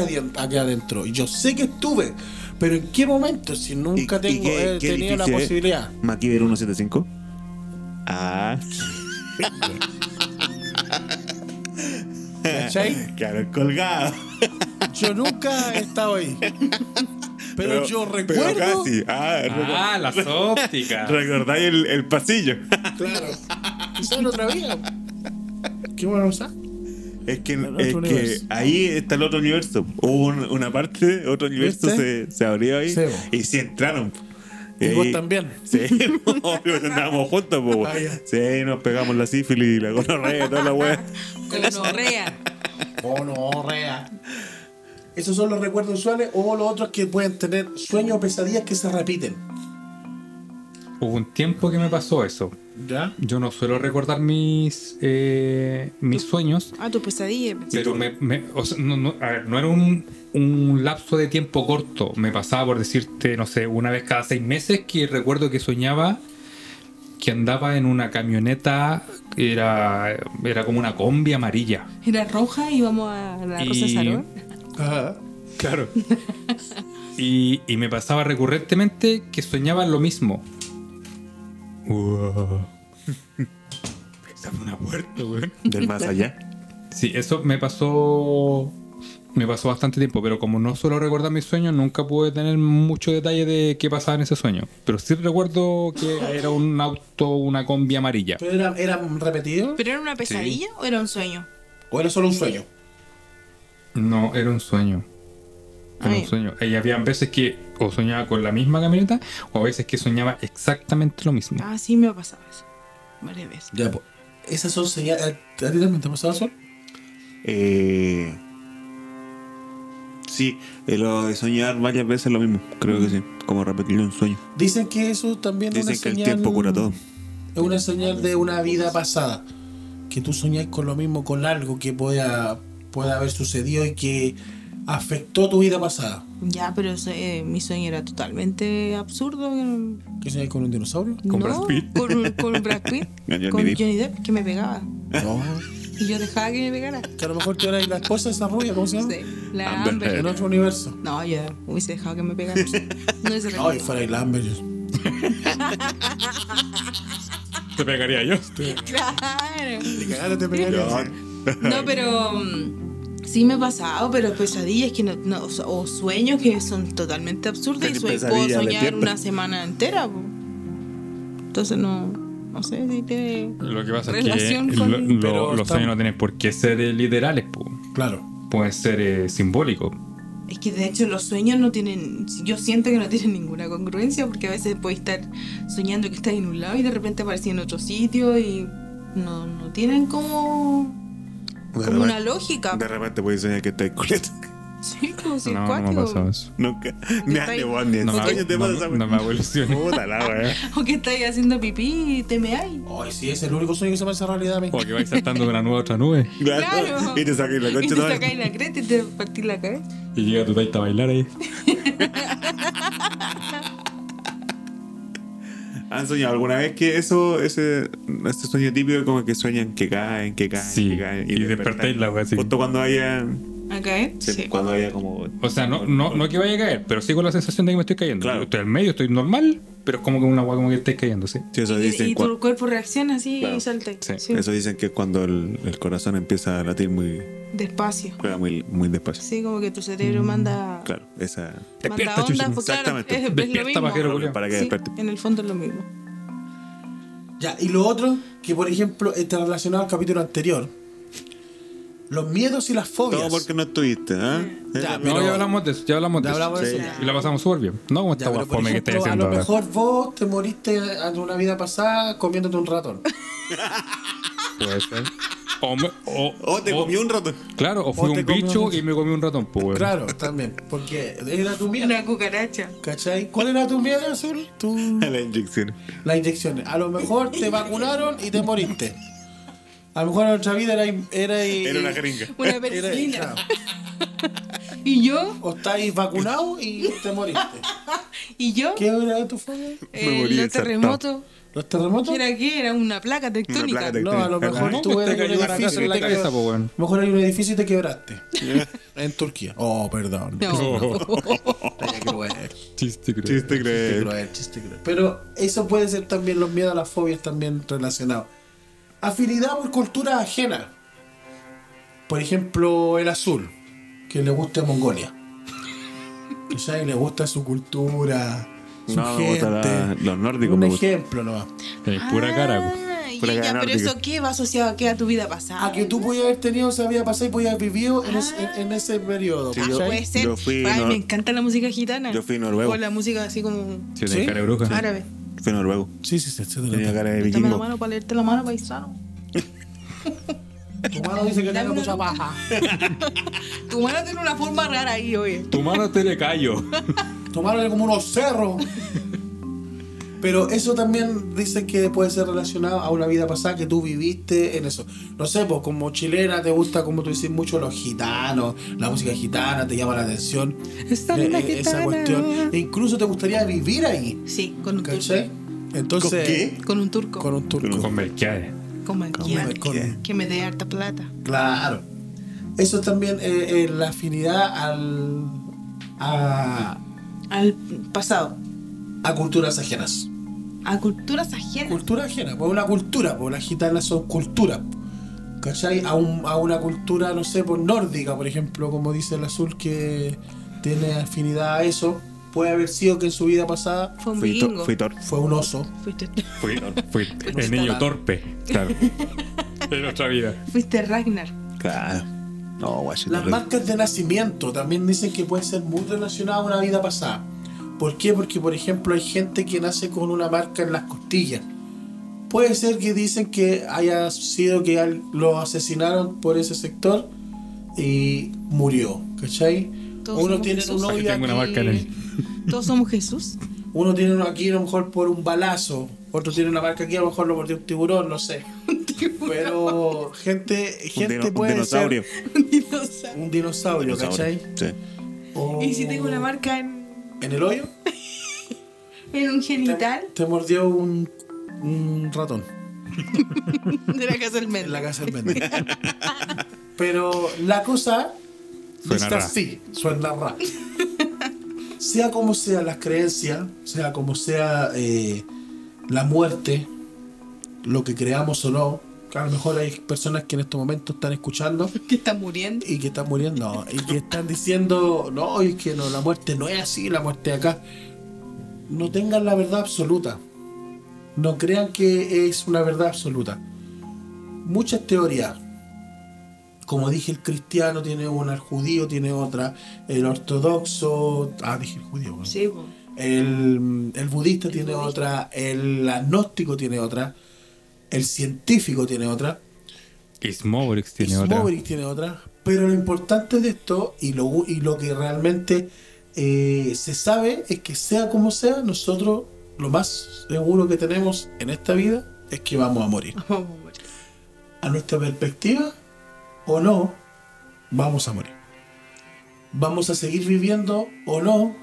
adentro, y yo sé que estuve, pero ¿en qué momento? Si nunca tengo he tenido la posibilidad. MacGyver 175. Ah, ¿Cachai? claro, colgado. Yo nunca he estado ahí. Pero, yo recuerdo. Pero casi. Ah, Ah, las ópticas. recordáis el, el pasillo. Claro. Quizás en otra vida. ¿Qué bueno usar? Es que, es que ahí está el otro universo. Hubo un- una parte, otro universo se, ¿Viste? se abrió ahí Sí, bo. y sí entraron. Y vos también. Sí, obvio, andábamos juntos, Ah, ya. Sí, nos pegamos la sífilis y la gonorrea y toda la wea. Gonorrea. Oh, no, rea. Esos son los recuerdos usuales o los otros que pueden tener sueños o pesadillas que se repiten. Hubo un tiempo que me pasó eso. ¿Ya? Yo no suelo recordar mis eh, mis sueños, Ah, tu pesadilla. pero me, me- o sea, no, no- a ver, no era un, un lapso de tiempo corto. Me pasaba por decirte, no sé, una vez cada seis meses que recuerdo que soñaba que andaba en una camioneta, era, era como una combi amarilla. Era roja y íbamos a la Rosa Y- Salón. Ajá. Claro. y, y me pasaba recurrentemente que soñaba lo mismo. Wow. Esa fue una puerta, weón. Del más allá. Sí, eso me pasó. Me pasó bastante tiempo, pero como no suelo recordar mis sueños, nunca pude tener mucho detalle de qué pasaba en ese sueño. Pero sí recuerdo que era un auto, una combi amarilla. ¿Pero era, eran repetidos? ¿Pero era una pesadilla o era un sueño? ¿O era solo un sueño? No, era un sueño. Era Ay. un sueño. Y había veces que o soñaba con la misma camioneta, o a veces que soñaba exactamente lo mismo. Ah, sí me ha pasado eso. Varias veces. Ya, pues. Esas son señales. ¿A ti también te ha pasado eso? Eh, sí, lo de soñar varias veces lo mismo. Creo que sí. Como repetir un sueño. Dicen que eso también es Dicen una que el tiempo cura todo. Es una señal de una vida pasada. Que tú soñás con lo mismo, con algo que pueda, pueda haber sucedido y que afectó tu vida pasada. Ya, pero eso, eh, mi sueño era totalmente absurdo. ¿Qué soñás con un dinosaurio? Con no, Brad Pitt. Con, con Brad Pitt. Con Johnny con Depp. Johnny Depp, que me pegaba. No. Y yo dejaba que me pegara. Que a lo mejor tú eras la esposa de esa rubia, ¿cómo se llama? Sí, la Amber Amber. En otro universo. No, yo hubiese dejado que me pegara. No hubiese Ay, rendido. fuera el Amber. Te pegaría yo. Claro. Te cagaste, te pegaría. No, pero mm, sí me ha pasado, pero pesadillas que no, no- o sueños que son totalmente absurdos y puedo soñar una semana entera. po. Entonces no, no sé si tiene Lo que pasa es que relación lo- con... lo- Pero los sueños no tienen por qué ser eh, literales, po. Claro. pueden ser eh, simbólicos. Es que de hecho los sueños no tienen, yo siento que no tienen ninguna congruencia porque a veces puedes estar soñando que estás en un lado y de repente apareces en otro sitio y no, no tienen como, De como una lógica. De repente puedes soñar que estás culeta. Sí, como si No, no me ha pasado eso. Nunca. Ni a ni vos, ni en No me, sueños te pasa no- me ilusiones. Puta la wea. O que estás haciendo pipí y te meáis. Ay, sí, es el único sueño que se me hace realidad a mí. O que vais saltando de una nube a otra nube Claro. Y te sacas la Y concha te de madre. sacáis la creta y te partís la cabeza. y llega tu taita a bailar ahí. ¿Han soñado alguna vez que eso, ese, ese sueño típico como que sueñan que caen, que caen, Sí, que caen? y despertáis la wea así. Justo cuando haya. ¿A caer? sí, Sí. Cuando haya como. O sea, no, no, no que vaya a caer, pero sí con la sensación de que me estoy cayendo. Claro. Yo estoy al medio, estoy normal, pero es como que una agua como que estáis cayendo, ¿sí? Sí, eso Y, dicen. y cua- tu cuerpo reacciona así Claro. y salta. Sí. Sí. Eso dicen que es cuando el, el corazón empieza a latir muy, Despacio. juega muy, muy despacio. Sí, como que tu cerebro manda, Claro, esa. manda Despierta, ondas. Chuchi. Pues claro, Exactamente. es, es lo Despierta, mismo. pajero. Para que Sí, despierte. en el fondo es lo mismo. Ya, y lo otro, que por ejemplo está relacionado al capítulo anterior. Los miedos y las fobias. Todo porque no estuviste, ¿ah? Ya, No, Pero- ya hablamos de eso, ya hablamos Ya eso. Sí. Y la pasamos súper bien. No como esta guafome que estáis ejemplo, a haciendo lo ahora. mejor vos te moriste en una vida pasada comiéndote un ratón. Puede ser. O, me- o, te o- comió un rato. Claro, o fui un bicho un- y me comí un ratón, pues. Claro, también. Porque era tu miedo. Una cucaracha. ¿Cachai? ¿Cuál era tu miedo, Azul? Tu... La inyección. Las inyecciones. A lo mejor te vacunaron y te moriste. A lo mejor en otra vida era. Era, Era una jeringa. Una claro. ¿Y yo? O estáis vacunado y te moriste. ¿Y yo? ¿Qué era tu familia? Eh, Me morí los terremotos. ¿Los terremotos? ¿Qué era qué? Era una placa tectónica. placa tectónica. No, a lo mejor ¿No? tú eres un edificio la cabeza. A lo mejor hay un edificio y te quebraste. en Turquía. Oh, perdón. No. Cruel. Chiste, creo. Chiste Chiste cruel. chiste cruel. Pero eso puede ser también los miedos, las fobias también relacionados. Afinidad por cultura ajena. Por ejemplo, el azul, que le gusta Mongolia. ¿Cachai? Le gusta su cultura, su No, me gente. gusta la- los nórdicos, Un me gusta. ejemplo nomás. Es pura cara. Ah, y Pura ya, cara pero nórdica. eso qué va asociado a qué a tu vida pasada. A que tú podías haber tenido esa vida pasada y podías haber vivido en, ese, en- en ese periodo. Sí, Ah, puede ser. yo fui Ay, me encanta la música gitana. Yo fui noruego. O la música así como ¿Sí? tiene cara bruja. árabe. Fui noruego. Sí, sí, sí. Tenía cara de Préstame la vikingo. mano para leerte la mano, paisano. Tu mano dice que Dame tiene una mucha paja. Tu mano tiene una forma rara ahí, oye. Tu mano te le callo. Tu mano es como unos cerros. Pero eso también dicen que puede ser relacionado a una vida pasada que tú viviste en eso. No sé, pues como chilena te gusta, como tú dices, mucho los gitanos, la música gitana te llama la atención. Esta eh, eh, esa gitana. cuestión. E incluso te gustaría vivir ahí. Sí, con un ¿Cachai? turco. Entonces, ¿Con qué? Con un turco. Con un turco. Con Melquiades. Con Melquiades. con- Que me dé harta plata. Claro. Eso también eh, eh, la afinidad al, a, Al pasado. a culturas ajenas. A culturas ajenas. Cultura ajena, pues una cultura, pues las gitanas son cultura. ¿Cachai? A, un- a una cultura, no sé, pues nórdica, por ejemplo, como dice el azul que tiene afinidad a eso. Puede haber sido que en su vida pasada Fue un Fui, to- fue un oso. Fuiste, Fui, fui el niño torpe. Claro. En otra vida. fuiste Ragnar. Claro. No. Las marcas de nacimiento también dicen que pueden ser muy relacionadas a una vida pasada. ¿Por qué? Porque, por ejemplo, hay gente que nace con una marca en las costillas. Puede ser que dicen que haya sido que al- lo asesinaron por ese sector y murió, ¿cachai? Todos Uno tiene un Aquí hoyo tengo una aquí, marca en el- Todos somos Jesús. uno tiene uno aquí a lo mejor por un balazo, otro tiene una marca aquí a lo mejor lo mordió un tiburón, no sé. Pero gente, Un, gente un puede dinosaurio. ser un dinosaurio, ¿cachai? Sí. O- ¿Y si tengo una marca en, en el hoyo. en un genital? Te mordió un, un ratón De la casa del en la casa del Mendy. Pero la cosa Suena está ra. así, suena ra. Sea como sea las creencias, sea como sea eh, la muerte, lo que creamos o no, a lo mejor hay personas que en estos momentos están escuchando Que está muriendo. y que están muriendo y que están diciendo, no, es que no, la muerte no es así, la muerte de acá. No tengan la verdad absoluta. No crean que es una verdad absoluta. Muchas teorías. Como dije, el cristiano tiene una, el judío tiene otra, el ortodoxo. Ah, dije el judío. bueno. Sí. El, el budista tiene otra, el agnóstico tiene otra, el científico tiene otra. Smobrix tiene Y otra. Smobrix tiene otra. Pero lo importante de esto y lo, y lo que realmente eh, se sabe es que sea como sea, nosotros lo más seguro que tenemos en esta vida es que vamos a morir. Vamos a morir. A nuestra perspectiva o no, vamos a morir. Vamos a seguir viviendo o no,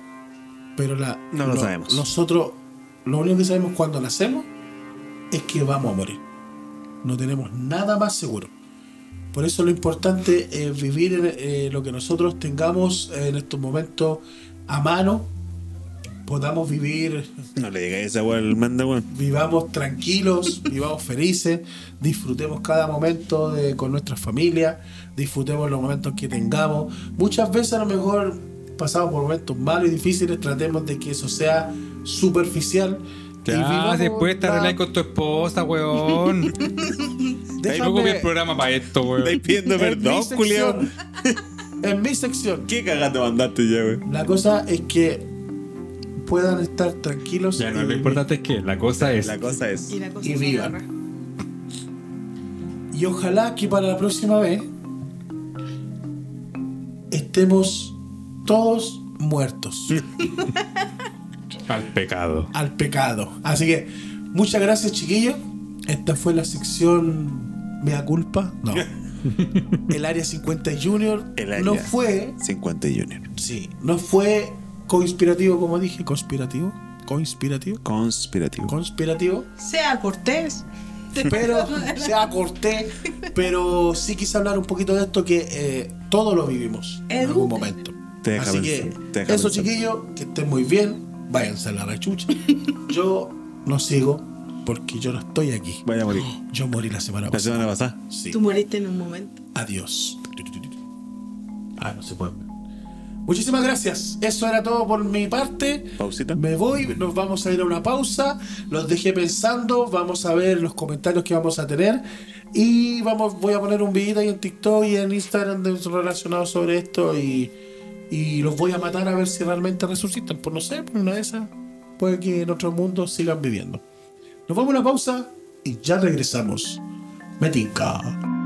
pero la, No lo sabemos. Nosotros, lo único que sabemos cuando nacemos es que vamos a morir. No tenemos nada más seguro. Por eso lo importante es vivir eh, lo que nosotros tengamos en estos momentos a mano, podamos vivir, No le digas esa al manda, weón. vivamos tranquilos, vivamos felices, disfrutemos cada momento de- con nuestra familia, disfrutemos los momentos que tengamos. Muchas veces a lo mejor pasamos por momentos malos y difíciles, tratemos de que eso sea superficial. Y Ya, después te la- arreglas con tu esposa, weón. Déjame- No copié el programa para esto, Estáis weón. pidiendo en perdón, culiao. en mi sección. ¿Qué cagate mandaste ya, weón? La cosa es que puedan estar tranquilos. Ya no, y lo importante es que la cosa es. La cosa es. Y la cosa Y vivan. agarra. Y ojalá que para la próxima vez estemos todos muertos Al pecado. al pecado. Así que muchas gracias chiquillos. Esta fue la sección ¿Mea culpa? No. el Área 50 Junior El área. no fue 50 Junior. Sí, no fue conspirativo como dije, conspirativo, conspirativo, Conspirativo. conspirativo, Sea cortés. pero sea corté, pero sí quise hablar un poquito de esto que eh, todos lo vivimos en algún momento. Te deja Así pensar, que te deja eso chiquillos, que estén muy bien, váyanse a la rechucha. Yo no sigo porque yo no estoy aquí. Vaya a morir. Yo morí la semana La pasada. semana pasada. Sí. Tú moriste en un momento. Adiós. Ah, no se puede. Muchísimas gracias. Eso era todo por mi parte. Pausita. Me voy, nos vamos a ir a una pausa. Los dejé pensando. Vamos a ver los comentarios que vamos a tener. Y vamos, voy a poner un video ahí en TikTok y en Instagram relacionado sobre esto. Y, y los voy a matar a ver si realmente resucitan. Pues no sé, por una de esas. Puede que en otro mundo sigan viviendo. Nos vamos a una pausa y ya regresamos. Me tinca.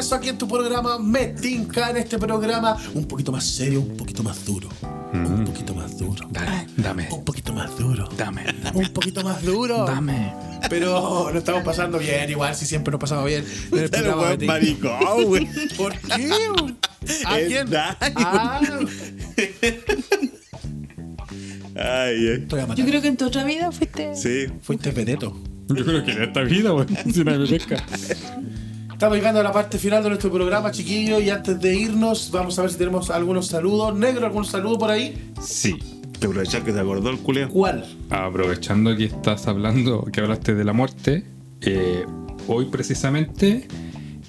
Regreso aquí en tu programa Metinca, en este programa un poquito más serio, un poquito más duro. Un poquito más duro. Dale, dame, Un poquito más duro. dame, Un poquito más duro. dame. Pero lo estamos pasando bien, igual si siempre nos pasamos bien. En el Pero Metinca. maricón, güey. ¿Por qué? ¿A quién? Ah, Ay, matar. Yo creo que en tu otra vida fuiste. Sí. Fuiste Peneto. Yo creo que en esta vida, weón, si nadie me pesca. Estamos llegando a la parte final de nuestro programa, chiquillos, y antes de irnos, vamos a ver si tenemos algunos saludos. Negro, ¿algún saludo por ahí? Sí. Te aprovechar que te acordó el culeo. ¿Cuál? Aprovechando que estás hablando, que hablaste de la muerte, eh, hoy precisamente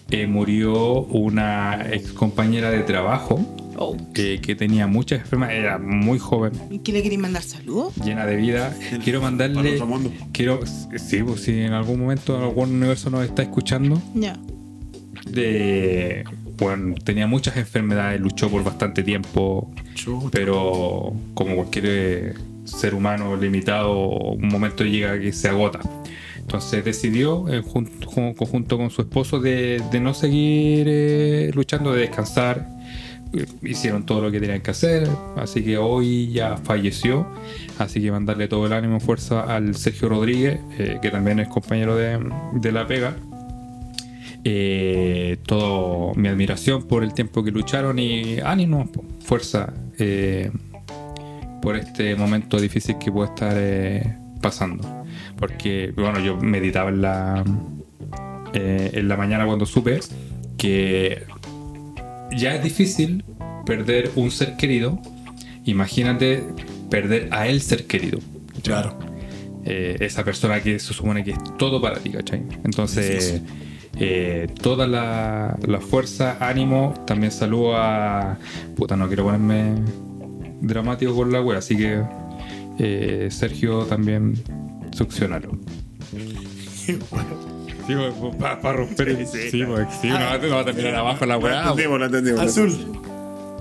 eh, murió una ex compañera de trabajo Oh. eh, que tenía muchas enfermedades, era muy joven, ¿Y qué le queréis mandar saludos? llena de vida. Quiero Para mandarle. otro mundo. Quiero. Sí, pues si en algún momento algún universo nos está escuchando. Ya. De. Bueno, tenía muchas enfermedades, luchó por bastante tiempo, pero como cualquier eh, ser humano limitado, un momento llega que se agota. Entonces decidió, en jun- conjunto con su esposo, de, de no seguir eh, luchando, de descansar. Eh, Hicieron todo lo que tenían que hacer, así que hoy ya falleció. Así que mandarle todo el ánimo y fuerza al Sergio Rodríguez, eh, que también es compañero de, de la pega. Eh, todo mi admiración por el tiempo que lucharon y ánimo, fuerza eh, por este momento difícil que puede estar eh, pasando. Porque, bueno, yo meditaba en la, en la mañana cuando supe que ya es difícil perder un ser querido. Imagínate perder a el ser querido. Claro. Esa persona que se supone que es todo para ti, ¿cachai? Entonces, eh, toda la, la fuerza, ánimo, también saludo a... Puta, no quiero ponerme dramático con la wea, así que eh, Sergio también succionalo. Sí, para romper el... Sí, porque sí, no, no va a terminar abajo la Lo wea. entendimos, lo entendimos. Azul.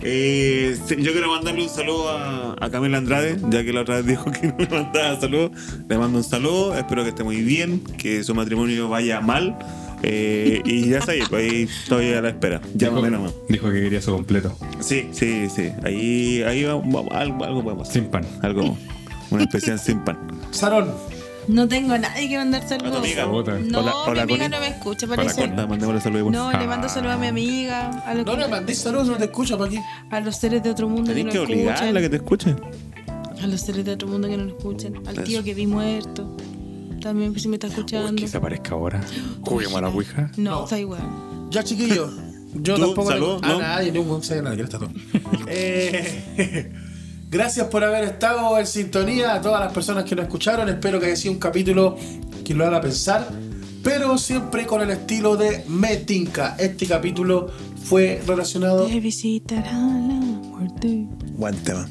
Eh, sí, yo quiero mandarle un saludo a, a Camila Andrade, ya que la otra vez dijo que no me mandaba saludos. Le mando un saludo, espero que esté muy bien, que su matrimonio vaya mal. Eh, y ya está ahí, pues ahí estoy a la espera. Llámame nomás. Dijo que quería su completo. Sí, sí, sí. Ahí, ahí va- va- algo, algo podemos hacer. Sin pan. Algo, una especial sin pan. Sarón. No tengo a nadie que mandar saludos. ¿A tu amiga? Puta. No, Hola- hola, mi amiga Connie. no me escucha, parece. Corta, mandémosle saludos. No, le mando saludos a mi amiga, a los, No le mandé saludos, no te escucho para aquí. a los seres de otro mundo que Tenés no que obligarla a que escuchan. te escuche. A los seres de otro mundo que no lo escuchen. Al Eso. tío que vi muerto. También si me está escuchando. Que se aparezca ahora. Juguemos a la ouija. No, No. está igual. Ya, chiquillos. Yo ¿Tú? tampoco ¿Salud? le- a ¿No? nadie, ningún sabe nada, que está todo. Eh, gracias por haber estado en sintonía a todas las personas que nos escucharon. Espero que haya sido un capítulo que lo haga pensar, pero siempre con el estilo de Metinca. Este capítulo fue relacionado. Te visitará la muerte. Buen tema.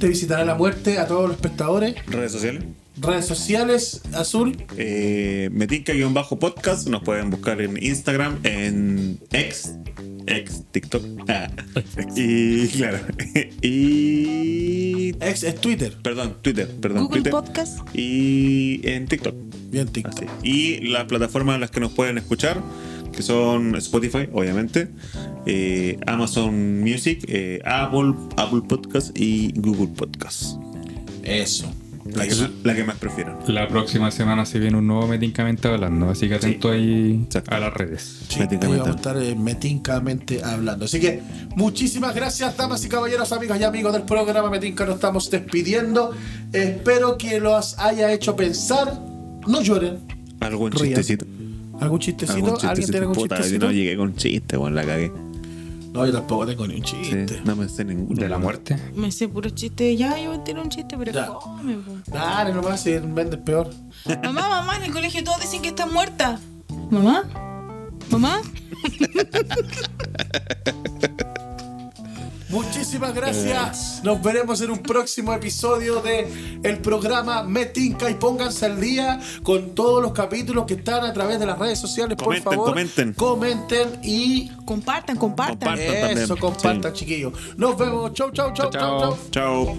Te visitará la muerte a todos los espectadores. Redes sociales. Redes sociales, Azul. Eh, Metinca-podcast. Nos pueden buscar en Instagram, en X, X, TikTok. Ah. y claro. y. Ex es Twitter. Perdón, Twitter. Perdón, Google Twitter. Podcast. Y en TikTok. Bien, TikTok. Así. Y las plataformas en las que nos pueden escuchar, que son Spotify, obviamente, eh, Amazon Music, eh, Apple, Apple Podcast y Google Podcast. Eso. La que, Eso. la que más prefiero. La próxima semana se viene un nuevo Metincamente hablando, así que atento ahí Exacto. a las redes. Sí, ahí vamos a estar eh, metincamente hablando. Así que muchísimas gracias, damas y caballeros, amigas y amigos del programa Metinca. Nos estamos despidiendo. Espero que los haya hecho pensar. No lloren. ¿Algún Rían. chistecito? ¿Algún chistecito? ¿Algún ¿Alguien chistecito? tiene algún Puta, chistecito? No llegué con chiste, weón, la cagué. No, yo tampoco tengo ni un Sí, chiste. no me sé ninguno. De la muerte. Me sé puro chiste. Ya, yo tiro un chiste, pero Ya. fome, po. Dale nomás, si vendes peor. Mamá, mamá, en el colegio todos dicen que está muerta. ¿Mamá? ¿Mamá? Muchísimas gracias. Nos veremos en un próximo episodio de el programa Metinca y pónganse al día con todos los capítulos que están a través de las redes sociales. Comenten, por favor, comenten. comenten y Compartan, compartan. Compartan. también, eso, compartan, sí. chiquillos. Nos vemos. Chau, chau, chau, chau, chau. Chao.